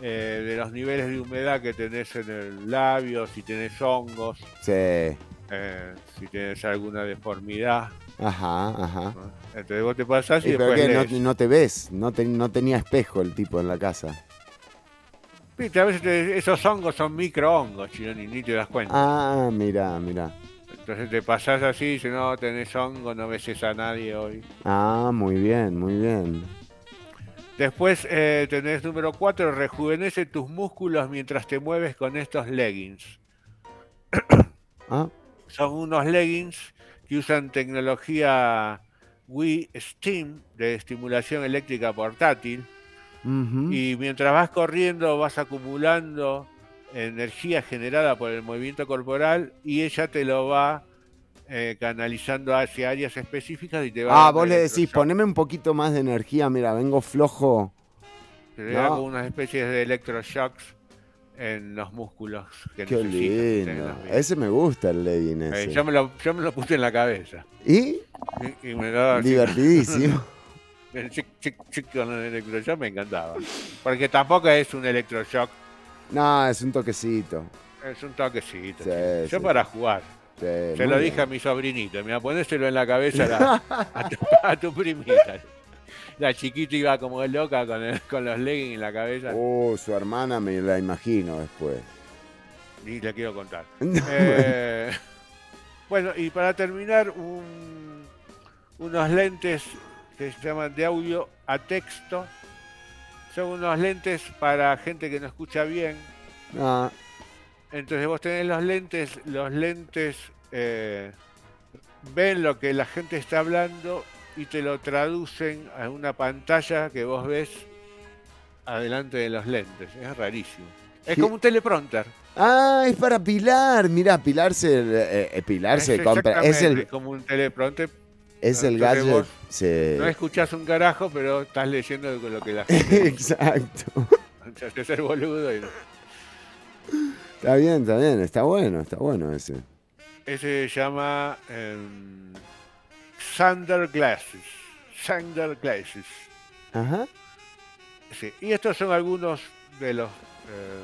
eh, de los niveles de humedad que tenés en el labio, si tenés hongos, Sí. eh, si tenés alguna deformidad. Ajá, ajá. Entonces vos te pasás y, pero después que no, lees. no te ves, no, te- no tenía espejo el tipo en la casa. Viste, a veces te- esos hongos son microhongos, chino, ni, ni te das cuenta. Ah, mira, mira. Entonces te pasás así y dices, no, tenés hongo, no beses a nadie hoy. Ah, muy bien, muy bien. Después eh, tenés número 4, rejuvenece tus músculos mientras te mueves con estos leggings. Ah, Son unos leggings que usan tecnología Wii Steam de estimulación eléctrica portátil y mientras vas corriendo vas acumulando energía generada por el movimiento corporal y ella te lo va eh, canalizando hacia áreas específicas y te va Ah, dando vos le decís, poneme un poquito más de energía, mira, vengo flojo. Te da No. como unas especies de electroshocks en los músculos que Qué lindo. Ese me gusta el legging Eh, ese. yo, me lo, yo me lo puse en la cabeza. ¿Y? Y, y me daba así- Divertidísimo. el chic, chic, chic con el electroshock me encantaba. Porque tampoco es un electroshock, No, es un toquecito. es un toquecito. Sí, yo para jugar. Sí, Se lo bien. dije a mi sobrinito, mira, ponéselo en la cabeza a, la- a tu, a tu primita. La chiquita iba como loca con, el- con los leggings en la cabeza. Oh, su hermana me la imagino después. Y le quiero contar. Eh, bueno, y para terminar, un- unos lentes que se llaman de audio a texto. Son unos lentes para gente que no escucha bien. Ah, Entonces vos tenés los lentes, los lentes eh, ven lo que la gente está hablando y te lo traducen a una pantalla que vos ves adelante de los lentes. Es rarísimo. Es ¿Qué? como un teleprompter. Ah, es para Pilar. Mira, Pilar se, eh, eh, Pilar se compra. Es el, como un teleprompter. Es el Entonces gadget. se- No escuchás un carajo, pero estás leyendo lo que la gente Exacto. Haces el boludo y. Está bien, está bien. Está bueno, está bueno ese. Ese se llama em, Sander Glasses. Sander Glasses. Ajá. Sí, y estos son algunos de los eh,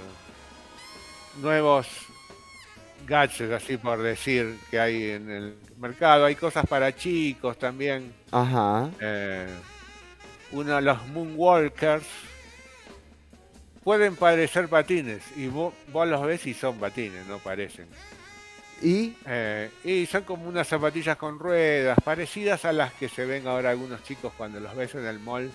nuevos gadgets, así por decir, que hay en el mercado. Hay cosas para chicos también. Ajá. Eh, uno de los Moonwalkers pueden parecer patines y vos, vos los ves y son patines, no parecen. ¿Y? Eh, y son como unas zapatillas con ruedas, parecidas a las que se ven ahora algunos chicos cuando los ves en el mall,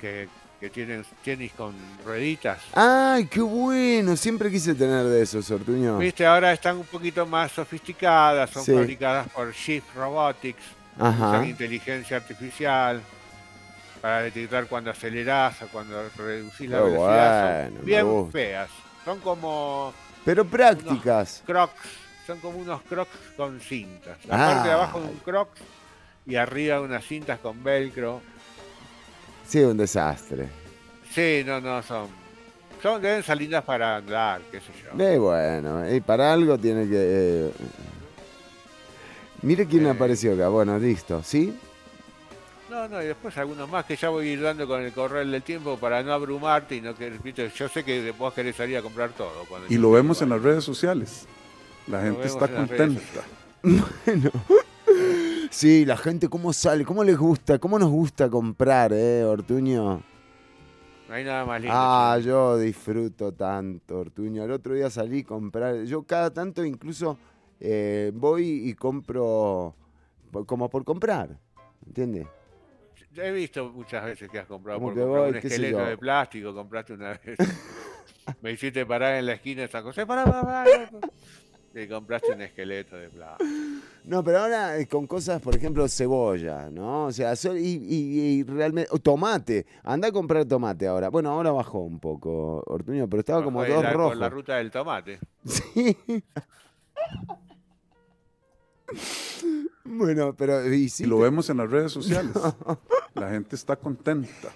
que, que tienen tenis con rueditas. ¡Ay, qué bueno! Siempre quise tener de esos, Ortuño. Viste, ahora están un poquito más sofisticadas, son Sí. fabricadas por Shift Robotics, Ajá. usan inteligencia artificial para detectar cuando acelerás o cuando reducís la velocidad. bueno, son bien feas. Son como Pero prácticas. crocs, son como unos crocs con cintas. La Ah. parte de abajo de un crocs y arriba unas cintas con velcro. Sí, un desastre. Sí, no, no, son. Son, deben ser lindas para andar, qué sé yo. Eh, bueno, y para algo tiene que... eh, Mire quién apareció acá. Bueno, listo. ¿Sí? No, no, y después algunos más que ya voy a ir dando con el correr del tiempo para no abrumarte y no que, viste, yo sé que vos querés salir a comprar todo. Cuando Y lo vemos en las redes sociales. La gente está contenta. Bueno. Sí, la gente cómo sale, cómo les gusta, cómo nos gusta comprar, ¿eh, Ortuño? No hay nada más lindo. Ah, yo disfruto tanto, Ortuño. El otro día salí a comprar, yo cada tanto incluso eh, voy y compro como por comprar, ¿entiendes? He visto muchas veces que has comprado Como por que comprar voy, un esqueleto de plástico, compraste una vez. Me hiciste parar en la esquina esa cosa. Pará, pará, pará. Y compraste un esqueleto de plástico. No, pero ahora eh, con cosas, por ejemplo, cebolla, ¿no? O sea, y, y- y realmente. tomate. Anda a comprar tomate ahora. Bueno, ahora bajó un poco, Ortuño, pero estaba como dos la, rojos. Por la ruta del tomate. Sí. Bueno, pero y sí lo te- vemos en las redes sociales. La gente está contenta.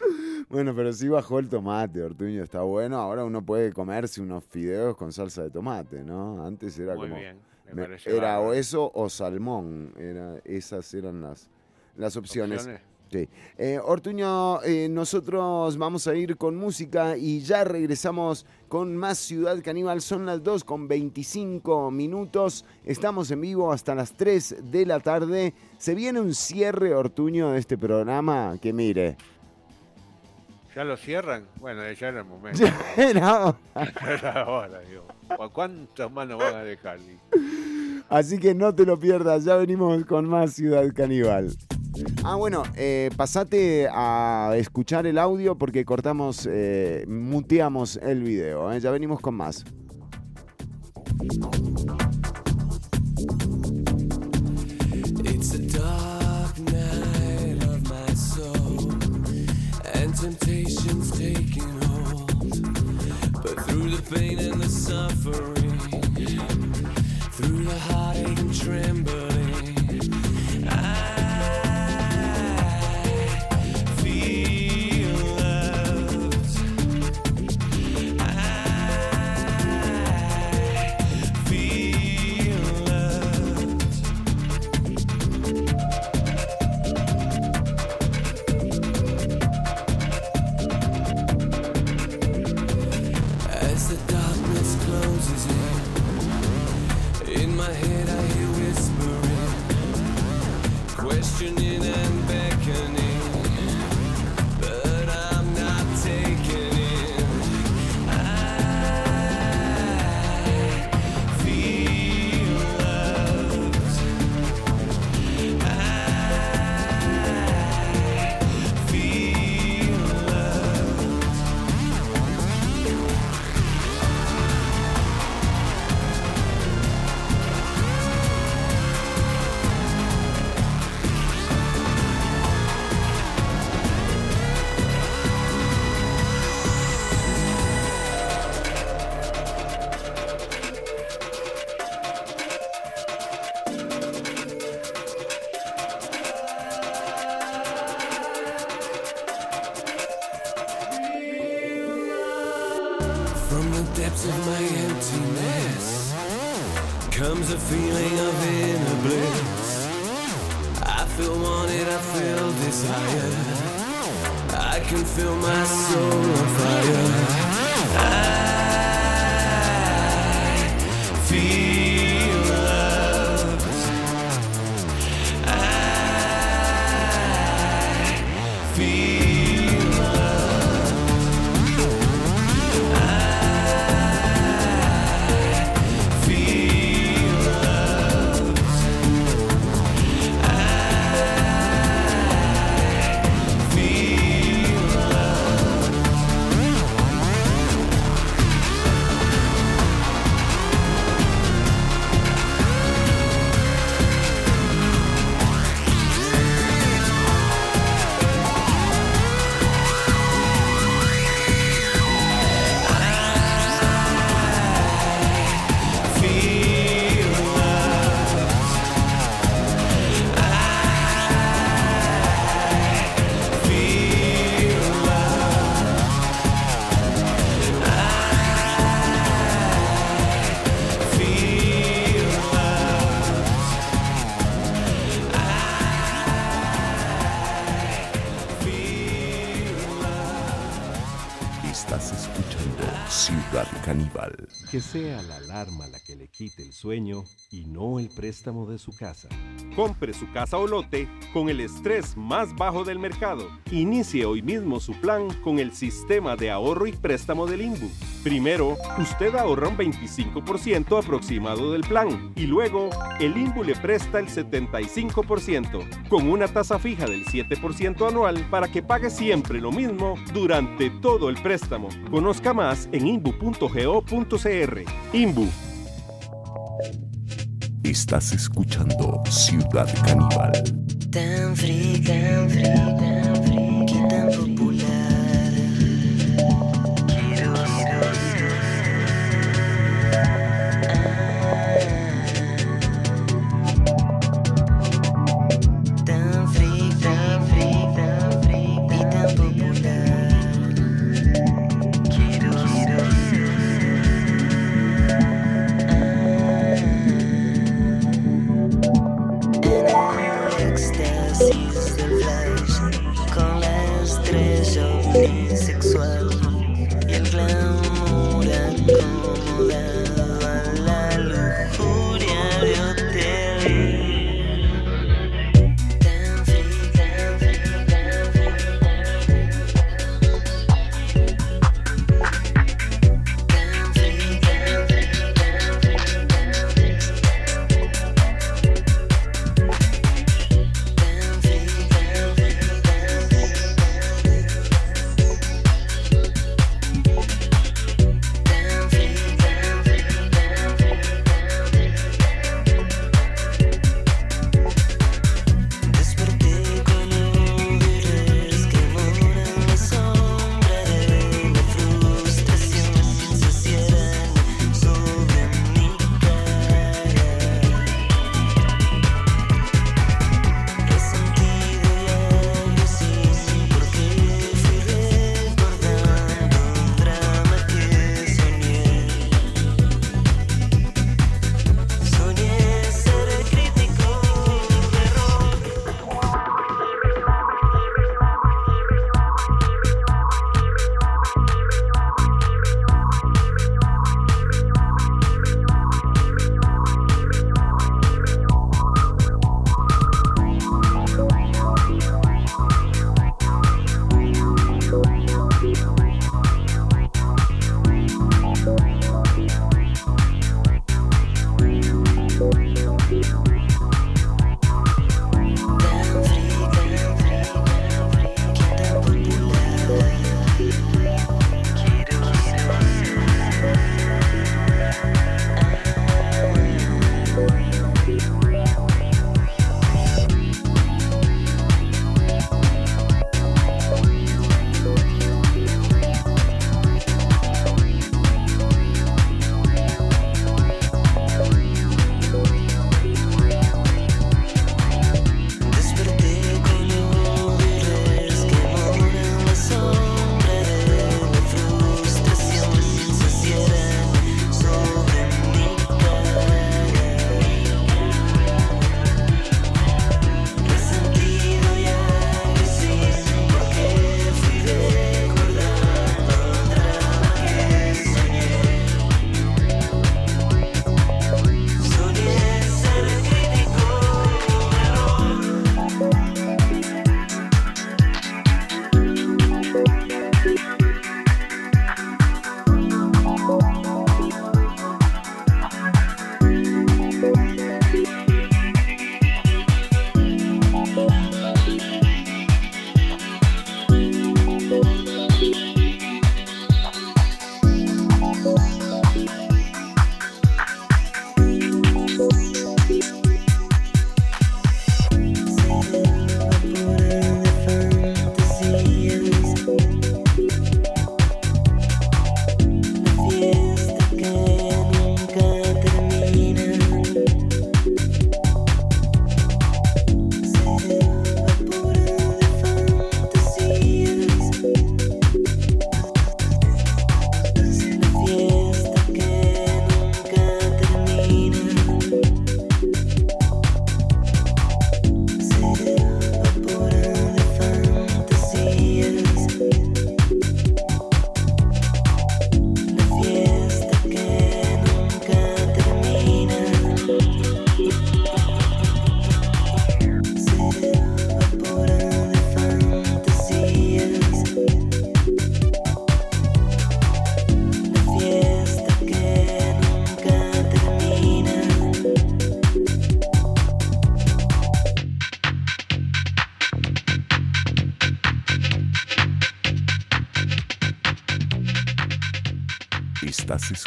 Bueno, pero sí bajó el tomate, Ortuño, está bueno. Ahora uno puede comerse unos fideos con salsa de tomate, ¿no? Antes era Muy como bien, me me- parece era o eso o salmón, era esas eran las las opciones. Opciones. Sí. Eh, Ortuño, eh, nosotros vamos a ir con música y ya regresamos con más Ciudad Caníbal. Son las 2 con 25 minutos. Estamos en vivo hasta las 3 de la tarde. Se viene un cierre, Ortuño, de este programa que mire. ¿Ya lo cierran? Bueno, ya era el momento. Ya era hora. Ya era hora, digo. ¿Cu- ¿Cuántos más nos van a dejar? Así que no te lo pierdas, ya venimos con más Ciudad Caníbal. Ah, bueno, eh, pasate a escuchar el audio porque cortamos, eh, muteamos el video. ¿eh? Ya venimos con más. It's a and temptation's taking hold. But through the pain and the suffering, through the heartache and trembling, Que sea la alarma la que le quite el sueño y no el préstamo de su casa. Compre su casa o lote con el estrés más bajo del mercado. Inicie hoy mismo su plan con el sistema de ahorro y préstamo del INBU. Primero, usted ahorra un 25% aproximado del plan y luego el INBU le presta el 75% con una tasa fija del 7% anual para que pague siempre lo mismo durante todo el préstamo. Conozca más en inbu.go.cr. INBU. Estás escuchando Ciudad Caníbal. Tan free, tan free, tan free,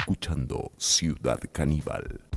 escuchando Ciudad Caníbal.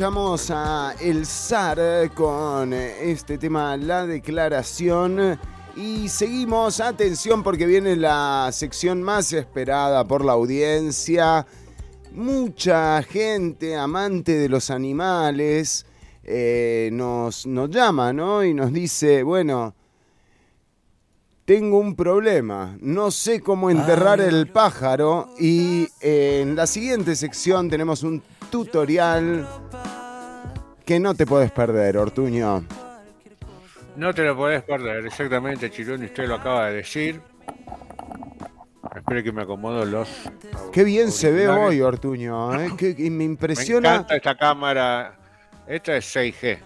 escuchamos a El Zar con este tema La Declaración. Y seguimos, atención porque viene la sección más esperada por la audiencia. Mucha gente amante de los animales eh, nos, nos llama, ¿no? Y nos dice, bueno, tengo un problema, no sé cómo ah, enterrar el pájaro y eh, en la siguiente sección tenemos un tutorial que no te podés perder, Ortuño. No te lo podés perder, exactamente, Chironi, usted lo acaba de decir. Espero que me acomodo los. Qué bien se ve hoy, Ortuño. ¿eh? me impresiona. Me encanta esta cámara. Esta es 6G.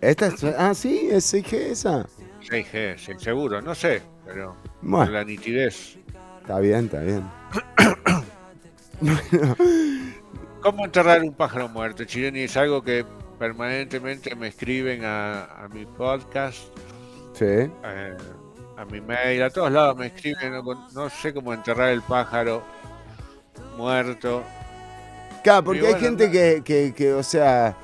Esta es, ah, sí, es 6G esa. 6G, sí, seguro, no sé, pero bueno. la nitidez. Está bien, está bien. ¿Cómo enterrar un pájaro muerto, Chironi? Es algo que permanentemente me escriben a, a mi podcast, Sí. eh, a mi mail, a todos lados me escriben, no, no sé cómo enterrar el pájaro muerto. Claro, porque hay gente que, que, que, o sea,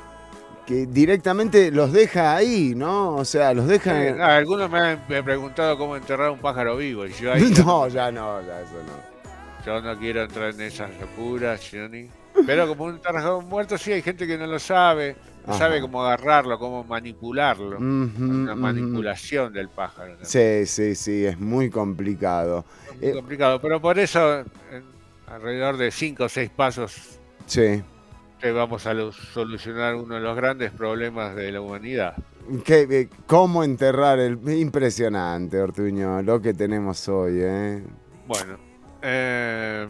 que directamente los deja ahí, ¿no? O sea, los deja. Eh, ah, algunos me han me han preguntado cómo enterrar un pájaro vivo y yo ahí No, ya no, ya eso no. Yo no quiero entrar en esas locuras, Johnny. Pero como un pájaro muerto, sí hay gente que no lo sabe. No Ajá. sabe cómo agarrarlo, cómo manipularlo. Ujú, Una manipulación del pájaro. ¿no? Sí, sí, sí, es muy complicado. Muy Eh, complicado. Pero por eso, en alrededor de cinco o seis pasos, sí. te vamos a lo- solucionar uno de los grandes problemas de la humanidad. ¿Qué- eh, ¿Cómo enterrar el.? Impresionante, Ortuño, lo que tenemos hoy, ¿eh? Bueno, eh,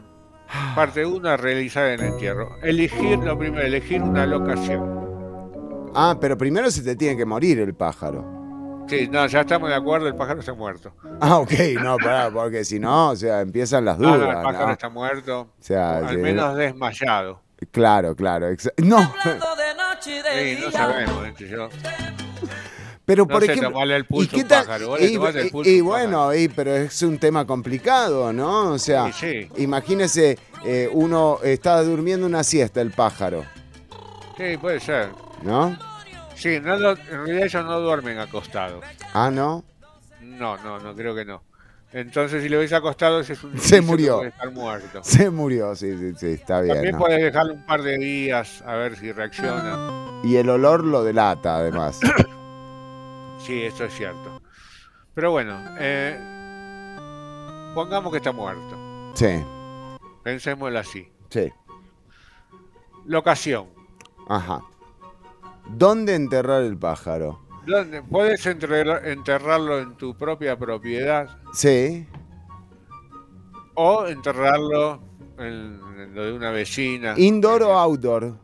parte uno, realizar el entierro. Elegir, lo primero, elegir una locación. Ah, pero primero se te tiene que morir el pájaro. Sí, no, ya estamos de acuerdo, el pájaro se ha muerto. Ah, ok, no, pará, porque si no, o sea, empiezan las Ah, no, dudas. el pájaro ¿no? está muerto. O sea, al sí, menos desmayado. Claro, claro. No, Sí, no sabemos. Yo- pero No por sé ejemplo. tomarle el pulso ¿y qué tal? pájaro, el pulso bueno, y- pero es un tema complicado, ¿no? O sea, Sí, imagínese, eh, uno está durmiendo una siesta el pájaro, Sí, puede ser. ¿no? Sí, no en realidad ellos no duermen acostados. Ah, ¿no? No, no, no creo que no. Entonces, si lo ves acostado, ese es un Se que murió. estar muerto. Se murió, sí, sí, sí, está bien. También ¿no? puedes dejarlo un par de días a ver si reacciona. Y el olor lo delata, además. Sí, eso es cierto. Pero bueno, eh, pongamos que está muerto. Sí, Pensémoslo así. sí, Locación. ajá. ¿Dónde enterrar el pájaro? ¿Dónde? Puedes enterrar- enterrarlo en tu propia propiedad Sí, o enterrarlo en, en lo de una vecina. indoor o outdoor.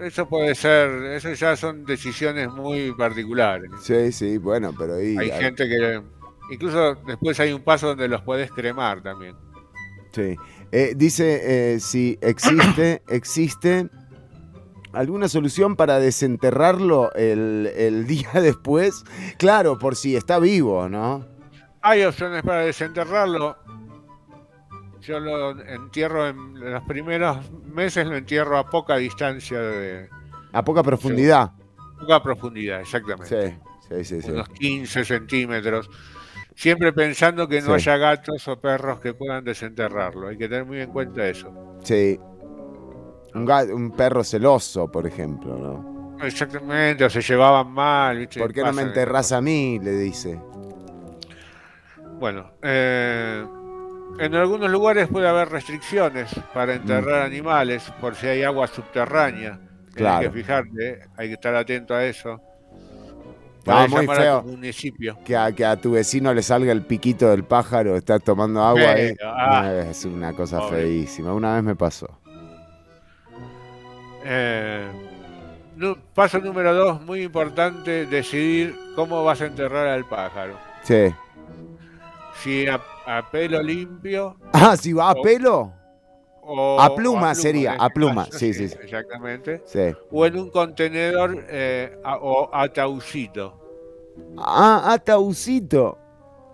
Eso puede ser, eso ya son decisiones muy particulares. Sí, sí, bueno, pero ahí. Hay hay- gente que incluso después hay un paso donde los puedes cremar también. Sí. Eh, dice eh, si existe, existe alguna solución para desenterrarlo el, el día después. Claro, por si está vivo, ¿no? Hay opciones para desenterrarlo. Yo lo entierro en los primeros meses, lo entierro a poca distancia de A poca profundidad. poca profundidad, exactamente. Sí, sí, sí. sí. Unos 15 centímetros. Siempre pensando que no Sí. haya gatos o perros que puedan desenterrarlo. Hay que tener muy en cuenta eso. Sí. Un, ga- un perro celoso, por ejemplo, ¿no? Exactamente, o se llevaban mal. ¿viste? ¿Por qué no me enterrás a mí? Le dice. Bueno, eh, en algunos lugares puede haber restricciones para enterrar animales por si hay agua subterránea. Claro. que fijarte, hay que estar atento a eso. Ah, Puedes muy a feo. tu municipio. Que a, que a tu vecino le salga el piquito del pájaro, está tomando agua. Feo, ah. es una cosa Pobre. feísima. Una vez me pasó. Eh, paso número dos, muy importante, decidir cómo vas a enterrar al pájaro. Sí. Si a, a pelo limpio Ah, si va a O- pelo. o A pluma sería, a pluma, caso, sí, sí, sí. Exactamente. Sí. O en un contenedor eh, a- o ataúcito. Ah, ataúcito.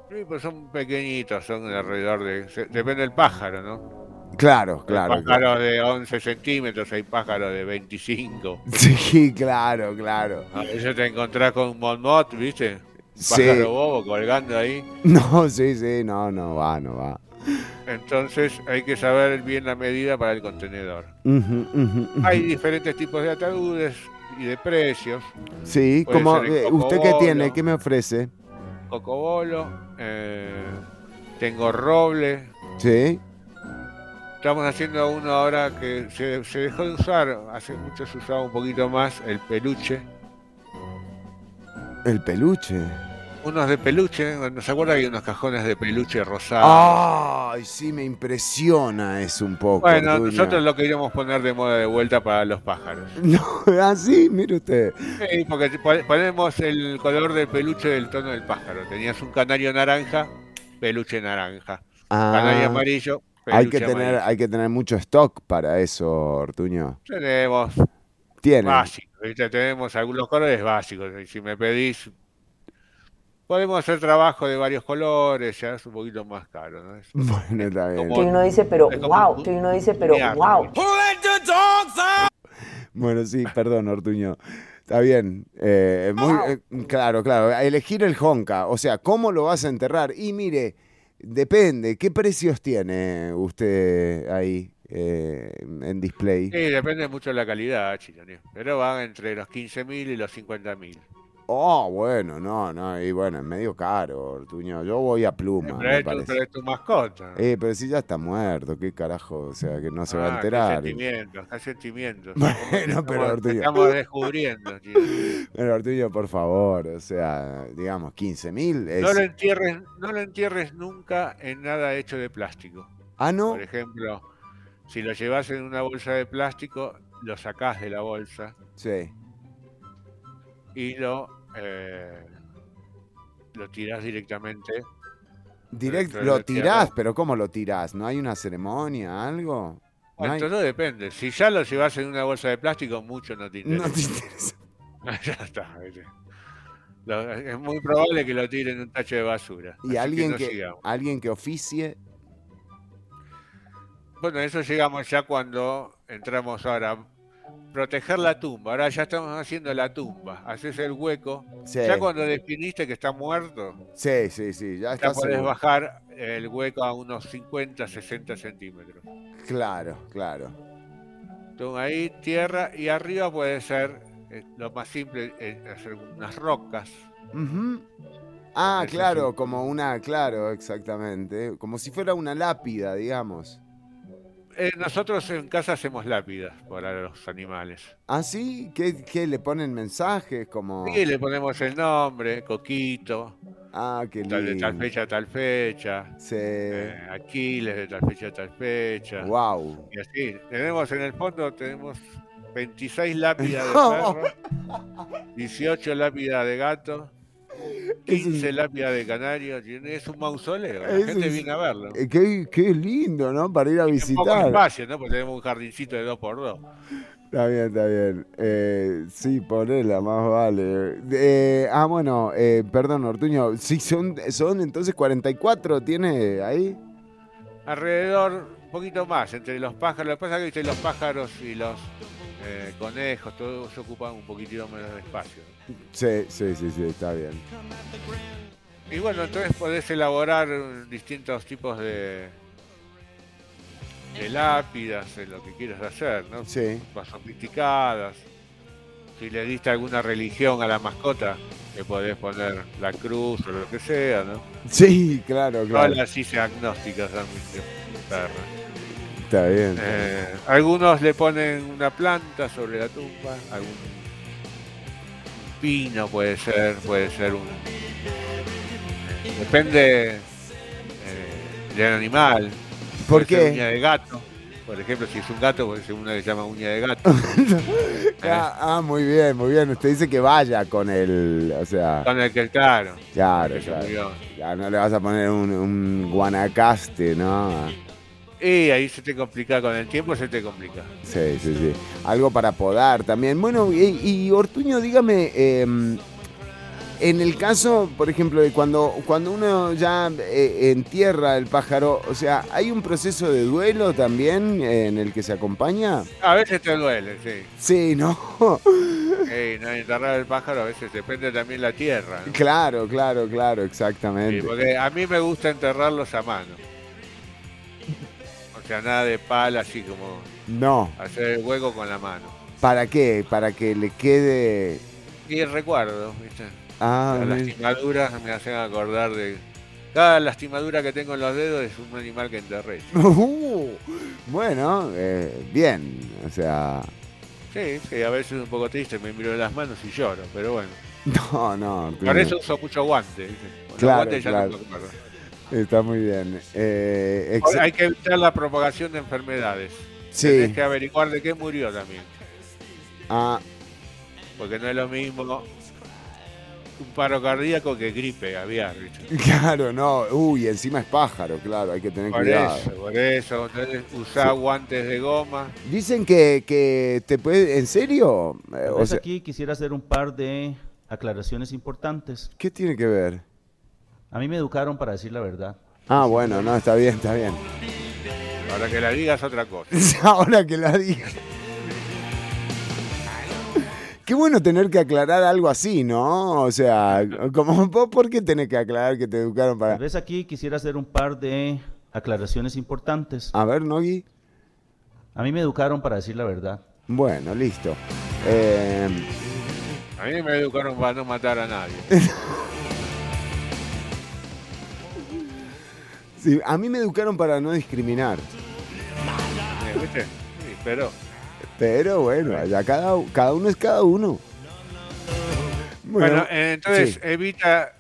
Sí, pues son pequeñitos, son de alrededor de... se- depende del pájaro, ¿no? Claro, Hay claro. claro. pájaros de 11 centímetros, hay pájaros de 25. Sí, claro, claro. A veces te encontrás con un monmot, ¿viste? Sí. pájaro bobo colgando ahí. No, sí, sí, no, no va, no va. Entonces hay que saber bien la medida para el contenedor. Hay diferentes tipos de ataúdes y de precios. Sí, Puede como eh, usted qué tiene, ¿qué me ofrece? Cocobolo, eh, tengo roble. Sí. Estamos haciendo uno ahora que se, se dejó de usar, hace mucho se usaba un poquito más, el peluche. El peluche. Unos de peluche, ¿no se acuerda que hay unos cajones de peluche rosado? Ay, sí, me impresiona eso un poco. bueno, nosotros lo queríamos poner de moda de vuelta para los pájaros. No, así, mire usted. Sí, porque pon- ponemos el color del peluche del tono del pájaro. Tenías un canario naranja, peluche naranja. Ah. Canario amarillo, peluche Hay que, tener, amarillo. hay que tener mucho stock para eso, Ortuño. Tenemos Tiene. básicos, ¿viste? tenemos algunos colores básicos. Si me pedís, podemos hacer trabajo de varios colores, ya es un poquito más caro. ¿no? Es- Bueno, está bien. Que uno dice, pero como wow, que uno dice, pero wow. Bueno, sí, perdón, Ortuño. Está bien. eh, muy, eh, claro, claro. Elegir el Honka. O sea, ¿cómo lo vas a enterrar? Y mire, depende. ¿Qué precios tiene usted ahí eh, en display? Sí, depende mucho de la calidad, Chiloni. Pero van entre los 15.000 y los 50.000. Oh, bueno, no, no. Y bueno, es medio caro, Ortuño. Yo voy a pluma, Pero es, tu, parece. pero es tu mascota. Eh, pero si ya está muerto, qué carajo, o sea, que no se va a Ah, enterar. Qué sentimientos, qué sentimientos. Bueno, pero Ortuño. Estamos descubriendo. Pero Ortuño, por favor, o sea, digamos, 15 mil es... No lo entierres, no lo entierres nunca en nada hecho de plástico. Ah, ¿no? Por ejemplo, si lo llevas en una bolsa de plástico, lo sacás de la bolsa Sí. y lo, eh, lo tirás directamente. Direct, lo tierra. tirás, pero ¿cómo lo tirás? ¿No hay una ceremonia, algo? No Bueno, hay- todo depende. Si ya lo llevas en una bolsa de plástico, mucho no te interesa. No te interesa. ya está. es muy probable que lo tiren en un tacho de basura. Y alguien no que, alguien que oficie, Bueno, eso llegamos ya cuando entramos ahora. Proteger la tumba. Ahora ya estamos haciendo la tumba. Haces el hueco. Sí. Ya cuando definiste que está muerto, sí, sí, sí, ya ya seguro. bajar el hueco a unos 50, 60 centímetros. Claro, claro. Entonces ahí tierra y arriba puede ser eh, lo más simple, eh, hacer unas rocas. Ah, claro, como una, claro, exactamente. Como si fuera una lápida, digamos. Eh, nosotros en casa hacemos lápidas para los animales. ¿Ah, sí? ¿Qué, qué le ponen mensajes? Como... Y le ponemos el nombre, Coquito, Ah, qué tal, de tal lindo. fecha a tal fecha, Sí. eh, Aquiles de tal fecha a tal fecha. Wow. Y así, tenemos en el fondo, tenemos 26 lápidas de perro, 18 lápidas de gato, 15 lápidas de canario, tiene- es un mausoleo, la gente viene a verlo. Eh, Qué, qué lindo, ¿no? Para ir a Un poco visitar. espacio, ¿no? Porque tenemos un jardincito de 2x2. Está bien, está bien. Eh, sí, ponela, más vale. Eh, ah, bueno, eh, perdón, Ortuño. Sí, son, son entonces 44, ¿tiene ahí? Alrededor, un poquito más, entre los pájaros. Lo que pasa es que ¿viste? los pájaros y los eh, conejos, todos ocupan un poquitito menos de espacio. Sí, sí, sí, sí, está bien. Y bueno, entonces podés elaborar distintos tipos de, de lápidas, en lo que quieras hacer, ¿no? Sí. Más sofisticadas. Si le diste alguna religión a la mascota, le podés poner la cruz o lo que sea, ¿no? Sí, claro, claro. Todas las hice agnósticas a mi perra. Está bien. Eh, algunos le ponen una planta sobre la tumba, algún pino puede ser, puede ser un... Depende eh, del animal. ¿Por Puede ser qué? Uña de gato. Por ejemplo, si es un gato, puede ser una que se llama uña de gato. Ah, ah, muy bien, muy bien. Usted dice que vaya con el, o sea, Con el que, claro. claro, claro. Ya no le vas a poner un, un guanacaste, ¿no? Y ahí se te complica, con el tiempo se te complica. Sí, sí, sí. Algo para podar también. Bueno, y, y Ortuño, dígame, eh, en el caso, por ejemplo, de cuando, cuando uno ya eh, entierra el pájaro, o sea, ¿hay un proceso de duelo también eh, en el que se acompaña? A veces te duele, sí. Sí, ¿no? Eh, no enterrar el pájaro a veces depende también la tierra. ¿no? claro, claro, claro, exactamente. Sí, porque a mí me gusta enterrarlos a mano. Sea, nada de pala, así como No, hacer el hueco con la mano. ¿para qué? Para que le quede... Y el recuerdo, ¿viste? Ah, Las lastimaduras me hacen acordar de. Cada lastimadura que tengo en los dedos es un animal que enterré. Uh, bueno, eh, bien, o sea, Sí, sí, a veces un poco triste, me miro las manos y lloro, pero bueno. No, no. Por eso uso mucho guante. ¿viste? Con los Claro, ya no claro. me acuerdo. Está muy bien. Eh, Hay que evitar la propagación de enfermedades. Sí. Tenés que averiguar de qué murió también. Ah, Porque no es lo mismo un paro cardíaco que gripe aviar. ¿viste? claro, no. Uy, encima es pájaro, claro, hay que tener Por cuidado. eso, por eso. Entonces, usá Sí. guantes de goma. Dicen que, que te puede. ¿En serio? Eh, o sea, aquí quisiera hacer un par de aclaraciones importantes. ¿Qué tiene que ver? A mí me educaron para decir la verdad. Ah, bueno, no, está bien, está bien. Ahora que la digas otra cosa. Ahora que la diga. Qué bueno tener que aclarar algo así, ¿no? O sea, como vos, ¿por qué tenés que aclarar que te educaron para...? Tal vez aquí quisiera hacer un par de aclaraciones importantes. A ver, Nogui. A mí me educaron para decir la verdad. Bueno, listo. Eh, A mí me educaron para no matar a nadie. sí, a mí me educaron para no discriminar. Eh, ¿Viste? Sí, pero Pero bueno, ya cada, cada uno es cada uno. Bueno, eh, entonces sí. evita,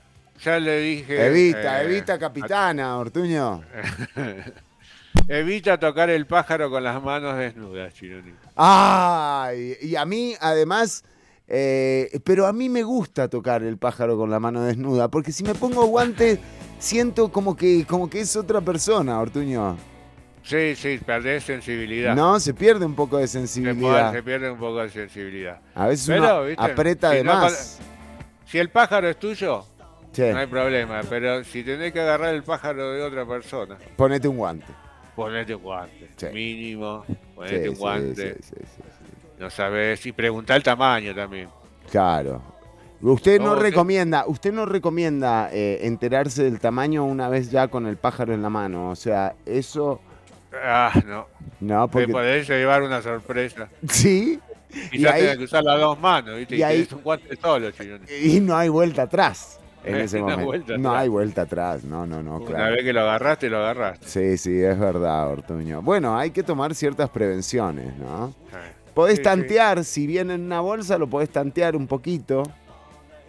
ya le dije. Evita, eh, evita, capitana, Ortuño. evita tocar el pájaro con las manos desnudas, Chironi. Ay, y a mí, además, eh, pero a mí me gusta tocar el pájaro con la mano desnuda, porque si me pongo guantes, siento como que, como que es otra persona, Ortuño. Sí, sí, perdés sensibilidad. No, se pierde un poco de sensibilidad. se pierde un poco de sensibilidad. A veces Pero, uno ¿viste? aprieta Si de no más. Si el pájaro es tuyo, Sí. no hay problema. Pero si tenés que agarrar el pájaro de otra persona, Ponete un guante. ponete un guante. Sí. Mínimo, ponete Sí, un guante. sí, sí, sí, No sabés. Y preguntá el tamaño también. Claro. Usted no No, recomienda, usted no recomienda eh, enterarse del tamaño una vez ya con el pájaro en la mano. O sea, eso Ah, no. no, porque podés llevar una sorpresa. sí. Y Quizás ahí- tengas que usar las dos manos, ¿viste? y Y, ahí- un guante solo, Chironi. Y no hay vuelta atrás en No ese hay momento. vuelta no atrás. hay vuelta atrás, no, no, no, Una claro. vez que lo agarraste, lo agarraste. Sí, sí, es verdad, Ortuño. Bueno, hay que tomar ciertas prevenciones, ¿no? Eh, Podés sí, tantear, si viene en una bolsa, lo podés tantear un poquito.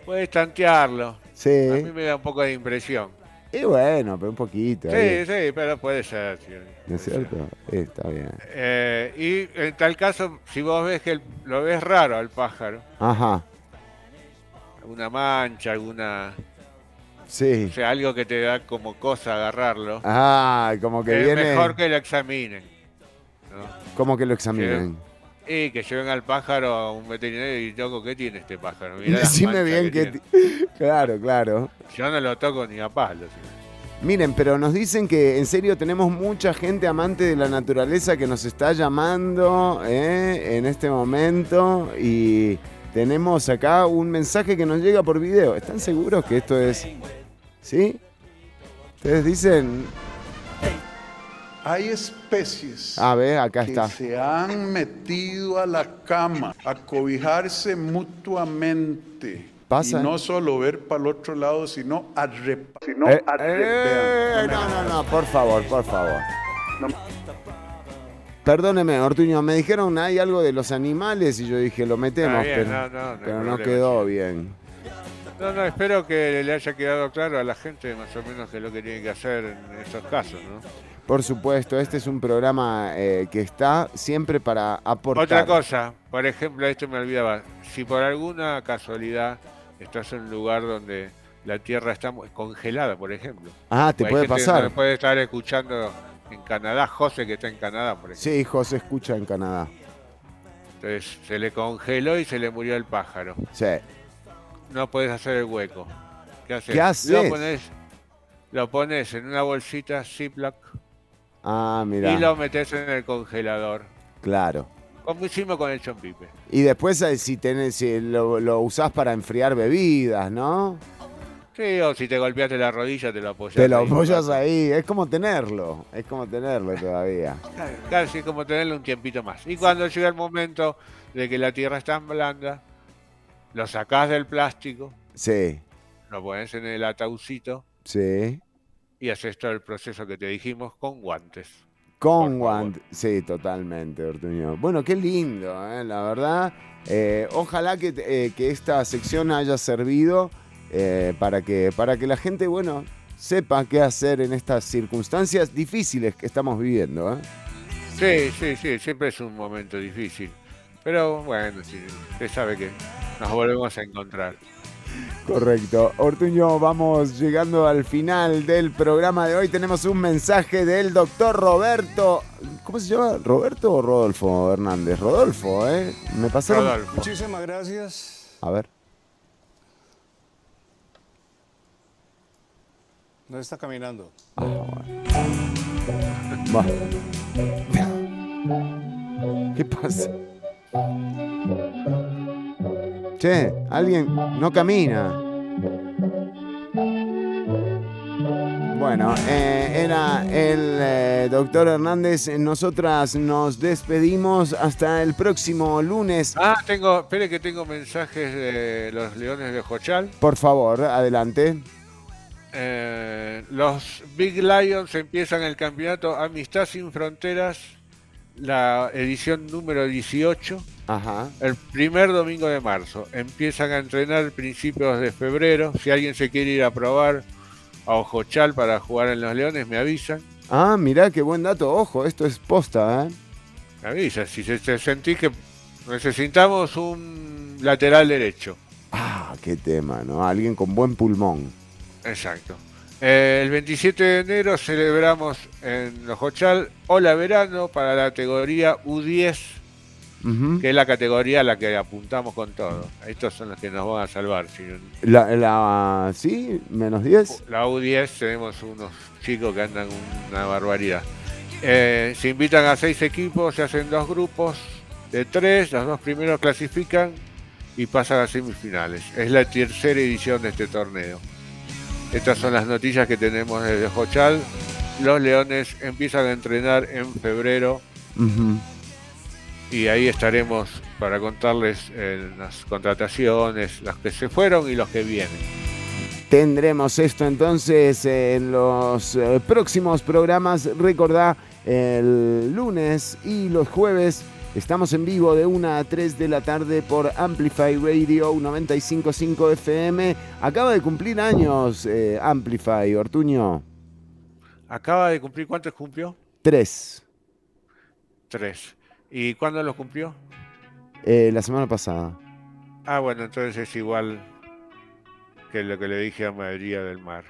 Puedes tantearlo. A mí Sí. me da un poco de impresión. Y bueno, pero un poquito. Sí, ahí. sí, pero puede ser. Chironi. ¿No es cierto? Está bien. Eh, y en tal caso, si vos ves que el- lo ves raro al pájaro, Ajá, alguna mancha, alguna. sí. O sea, algo que te da como cosa agarrarlo, Ah, como que es viene. mejor que lo examinen. ¿no? Como que lo examinen. Y que lleven al pájaro a un veterinario y toco, ¿qué tiene este pájaro? Mirá Decime bien que. tiene". ti- Claro, claro. Yo no lo toco ni a palo. Miren, pero nos dicen que en serio tenemos mucha gente amante de la naturaleza que nos está llamando ¿eh? en este momento y tenemos acá un mensaje que nos llega por video. ¿Están seguros que esto es... ¿Sí? Ustedes dicen... Hay especies A ver, acá que está. se han metido a la cama a cobijarse mutuamente. Pasa. Y no solo ver para el otro lado, sino a rep- sino Eh, a eh, no, no, no, por favor, por favor. Perdóneme, Ortuño, me dijeron hay algo de los animales y yo dije lo metemos, bien, pero no, no, no hay pero no problema, quedó bien. No, no, espero que le haya quedado claro a la gente más o menos qué es lo que tiene que hacer en estos casos, ¿no? Por supuesto, este es un programa eh, que está siempre para aportar. Otra cosa, por ejemplo, esto me olvidaba, si por alguna casualidad estás en un lugar donde la tierra está congelada, por ejemplo. Ah, te puede pasar. me puede estar escuchando en Canadá, José que está en Canadá, por ejemplo. Sí, hijo, se escucha en Canadá. Entonces se le congeló y se le murió el pájaro. Sí. No puedes hacer el hueco. ¿Qué haces? ¿Qué haces? Lo pones, lo pones en una bolsita Ziploc Ah, mira. y lo metes en el congelador. Claro. Como hicimos con el chompipe. Y después eh, si, tenés, si lo, lo usás para enfriar bebidas, ¿no? Sí, o si te golpeaste la rodilla, te lo apoyas. Te lo ahí. apoyas ahí. Es como tenerlo. Es como tenerlo todavía. Casi es como tenerlo un tiempito más. Y cuando llega el momento de que la tierra está blanda, lo sacás del plástico, Sí, lo pones en el ataúcito sí. Y haces todo el proceso que te dijimos con guantes. Con guantes. Sí, totalmente, Ortuño. Bueno, qué lindo, ¿eh? la verdad. Eh, ojalá que, eh, que esta sección haya servido para, que, para que la gente, bueno, sepa qué hacer en estas circunstancias difíciles que estamos viviendo. Sí, sí, sí, siempre es un momento difícil. Pero bueno, sí, usted sabe que nos volvemos a encontrar. Correcto. Ortuño, vamos llegando al final del programa de hoy. Tenemos un mensaje del doctor Roberto. ¿Cómo se llama? ¿Roberto o Rodolfo Hernández? Rodolfo, ¿eh? Me pasaron. Rodolfo. Muchísimas gracias. A ver. No está caminando. Va. ¿Qué pasa? Che, alguien no camina. Bueno, eh, era el eh, doctor Hernández. Nosotras nos despedimos hasta el próximo lunes. Ah, tengo, espere que tengo mensajes de los Leones de Jochal. Por favor, adelante. Eh, los Big Lions empiezan el campeonato Amistad sin Fronteras, la edición número 18, Ajá. el primer domingo de marzo. Empiezan a entrenar principios de febrero. Si alguien se quiere ir a probar a Ojochal para jugar en los Leones, me avisan. Ah, mirá qué buen dato. Ojo, esto es posta, ¿eh? Me avisan. Si se, se sentís que necesitamos un lateral derecho. Ah, qué tema, ¿no? Alguien con buen pulmón. Exacto. Eh, el 27 de enero celebramos en Los Jochal Hola Verano para la categoría U10, Ujú. que es la categoría a la que apuntamos con todo. Estos son los que nos van a salvar. si no- La, la, ¿Sí? ¿Menos 10? La U10 tenemos unos chicos que andan una barbaridad. Eh, se invitan a seis equipos, se hacen dos grupos de tres, los dos primeros clasifican y pasan a semifinales. Es la tercera edición de este torneo. Estas son las noticias que tenemos desde Jochal. Los Leones empiezan a entrenar en febrero y ahí estaremos para contarles eh, las contrataciones, las que se fueron y los que vienen. Tendremos esto entonces en los eh, próximos programas. Recordá, el lunes y los jueves estamos en vivo de 1 a 3 de la tarde por Amplify Radio 955 FM. Acaba de cumplir años eh, Amplify, Ortuño. Acaba de cumplir, ¿cuántos cumplió? 3, Tres. ¿Y cuándo los cumplió? la semana pasada. Ah, bueno, entonces es igual que lo que le dije a María del Mar.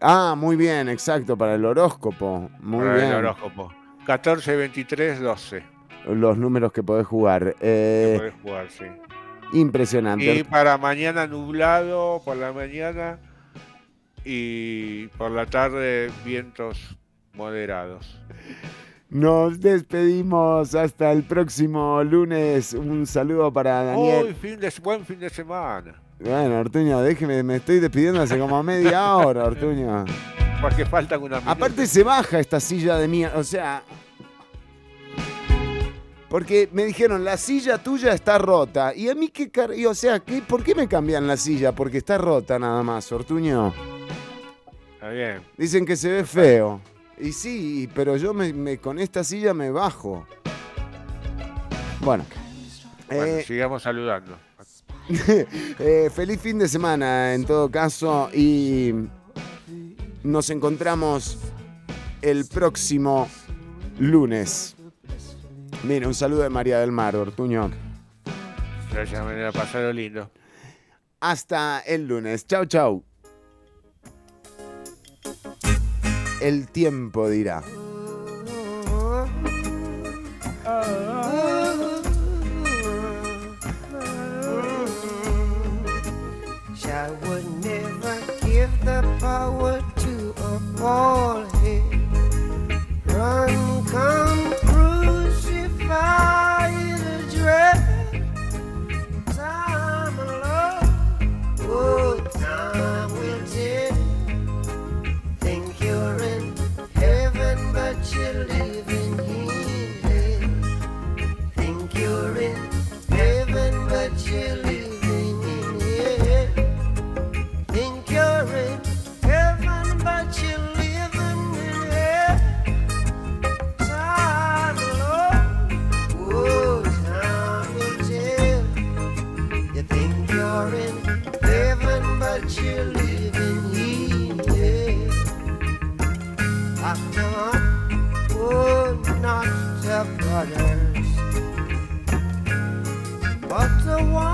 Ah, muy bien, exacto, para el horóscopo. Muy Para bien. el horóscopo. 14, 23, 12. Los números que podés jugar. Eh, Podés jugar, sí. impresionante. Y para mañana nublado por la mañana y por la tarde vientos moderados. Nos despedimos hasta el próximo lunes. Un saludo para Daniel. Uy, fin de, buen fin de semana. Bueno, Ortuño, déjeme, me estoy despidiendo hace como media hora, Ortuño. Porque faltan una Aparte se baja esta silla de mierda, o sea... Porque me dijeron, la silla tuya está rota. Y a mí qué car... y, o sea, ¿qué, ¿por qué me cambian la silla? Porque está rota nada más, Ortuño. Está bien. Dicen que se ve feo. Y sí, pero yo me, me- con esta silla me bajo. Bueno. Bueno, Eh, sigamos saludando. Eh, feliz fin de semana en todo caso y nos encontramos el próximo lunes. Mira, un saludo de María del Mar, Ortuño. Gracias, manera pasarlo lindo. Hasta el lunes. Chau, chau. El tiempo dirá. I would never give the power to a bald head. Run, come, Whoa. Not the brothers, but the ones